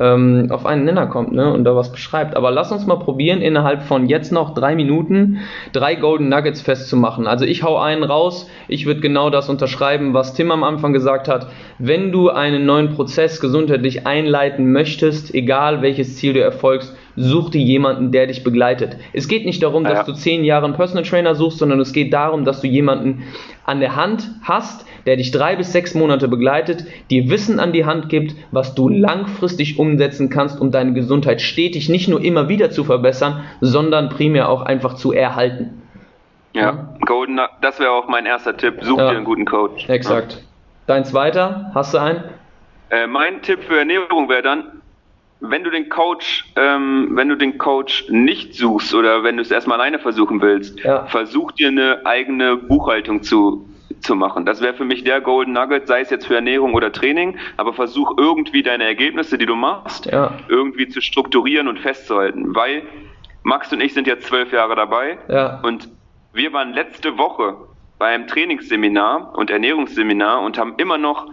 ähm, auf einen Nenner kommt ne, und da was beschreibt. Aber lass uns mal probieren, innerhalb von jetzt noch drei Minuten drei Golden Nuggets festzumachen. Also ich hau einen raus, ich würde genau das unterschreiben, was Tim am Anfang gesagt hat. Wenn du einen neuen Prozess gesundheitlich einleiten möchtest, egal welches Ziel du erfolgst, such dir jemanden, der dich begleitet. Es geht nicht darum, dass ja. du zehn Jahre einen Personal Trainer suchst, sondern es geht darum, dass du jemanden an der Hand hast, der dich drei bis sechs Monate begleitet, dir Wissen an die Hand gibt, was du langfristig umsetzen kannst, um deine Gesundheit stetig nicht nur immer wieder zu verbessern, sondern primär auch einfach zu erhalten. Ja, Golden, das wäre auch mein erster Tipp. Such ja. dir einen guten Coach. Exakt. Dein zweiter, hast du einen? Äh, mein Tipp für Ernährung wäre dann, wenn du den Coach, ähm, wenn du den Coach nicht suchst oder wenn du es erstmal alleine versuchen willst, ja. versuch dir eine eigene Buchhaltung zu zu machen. Das wäre für mich der Golden Nugget, sei es jetzt für Ernährung oder Training, aber versuch irgendwie deine Ergebnisse, die du machst, ja. irgendwie zu strukturieren und festzuhalten. Weil Max und ich sind jetzt zwölf Jahre dabei ja. und wir waren letzte Woche beim Trainingsseminar und Ernährungsseminar und haben immer noch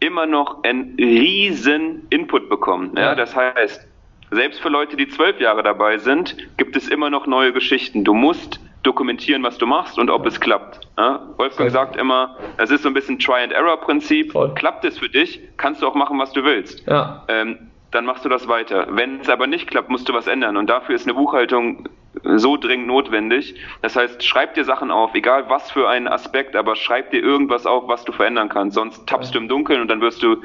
immer noch einen riesen Input bekommen. Ja? ja? Das heißt, selbst für Leute, die zwölf Jahre dabei sind, gibt es immer noch neue Geschichten. Du musst dokumentieren, was du machst und ob es klappt. Ja? Wolfgang sagt immer, es ist so ein bisschen Try-and-Error-Prinzip. Klappt es für dich, kannst du auch machen, was du willst. Ja. Ähm, dann machst du das weiter. Wenn es aber nicht klappt, musst du was ändern. Und dafür ist eine Buchhaltung so dringend notwendig. Das heißt, schreib dir Sachen auf, egal was für einen Aspekt, aber schreib dir irgendwas auf, was du verändern kannst. Sonst tappst du im Dunkeln und dann wirst du,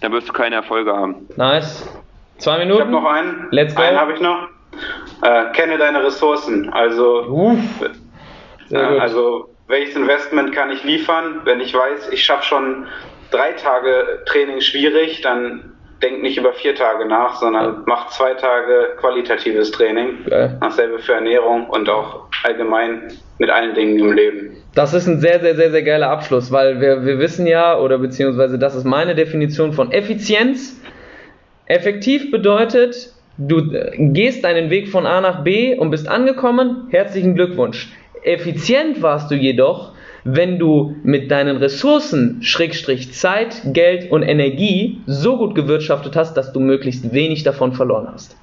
dann wirst du keine Erfolge haben. Nice. Zwei Minuten. Ich habe noch einen. Let's go. Einen habe ich noch. Äh, kenne deine Ressourcen. Also, äh, also welches Investment kann ich liefern? Wenn ich weiß, ich schaffe schon drei Tage Training schwierig, dann denkt nicht über vier Tage nach, sondern ja. macht zwei Tage qualitatives Training. Geil. Dasselbe für Ernährung und auch allgemein mit allen Dingen im Leben. Das ist ein sehr, sehr, sehr, sehr geiler Abschluss, weil wir, wir wissen ja, oder beziehungsweise das ist meine Definition von Effizienz. Effektiv bedeutet, du äh, gehst deinen Weg von A nach B und bist angekommen. Herzlichen Glückwunsch. Effizient warst du jedoch, wenn du mit deinen Ressourcen, Schrägstrich Zeit, Geld und Energie so gut gewirtschaftet hast, dass du möglichst wenig davon verloren hast.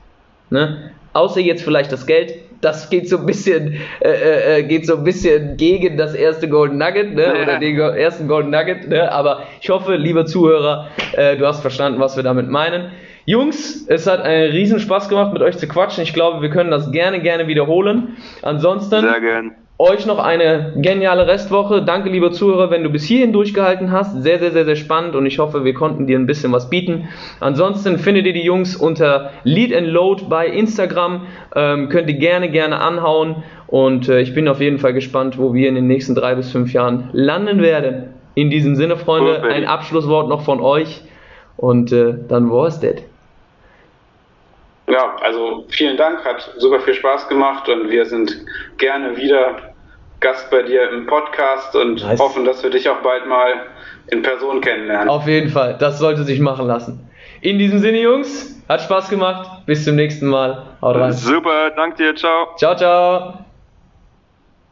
Ne? Außer jetzt vielleicht das Geld, das geht so ein bisschen, äh, äh, äh, geht so ein bisschen gegen das erste Golden Nugget, ne? oder den ersten Golden Nugget, ne? aber ich hoffe, lieber Zuhörer, äh, du hast verstanden, was wir damit meinen. Jungs, es hat einen riesen Spaß gemacht, mit euch zu quatschen. Ich glaube, wir können das gerne, gerne wiederholen. Ansonsten, Sehr gern Euch noch eine geniale Restwoche. Danke, liebe Zuhörer, wenn du bis hierhin durchgehalten hast. Sehr, sehr, sehr, sehr spannend und ich hoffe, wir konnten dir ein bisschen was bieten. Ansonsten findet ihr die Jungs unter Lead and Load bei Instagram. Ähm, könnt ihr gerne, gerne anhauen und äh, ich bin auf jeden Fall gespannt, wo wir in den nächsten drei bis fünf Jahren landen werden. In diesem Sinne, Freunde, ein Abschlusswort noch von euch und äh, dann war's das. Ja, also vielen Dank, hat super viel Spaß gemacht und wir sind gerne wieder Gast bei dir im Podcast und nice. hoffen, dass wir dich auch bald mal in Person kennenlernen. Auf jeden Fall, das sollte sich machen lassen. In diesem Sinne, Jungs, hat Spaß gemacht. Bis zum nächsten Mal. Haut rein. Super, danke dir, ciao. Ciao, ciao.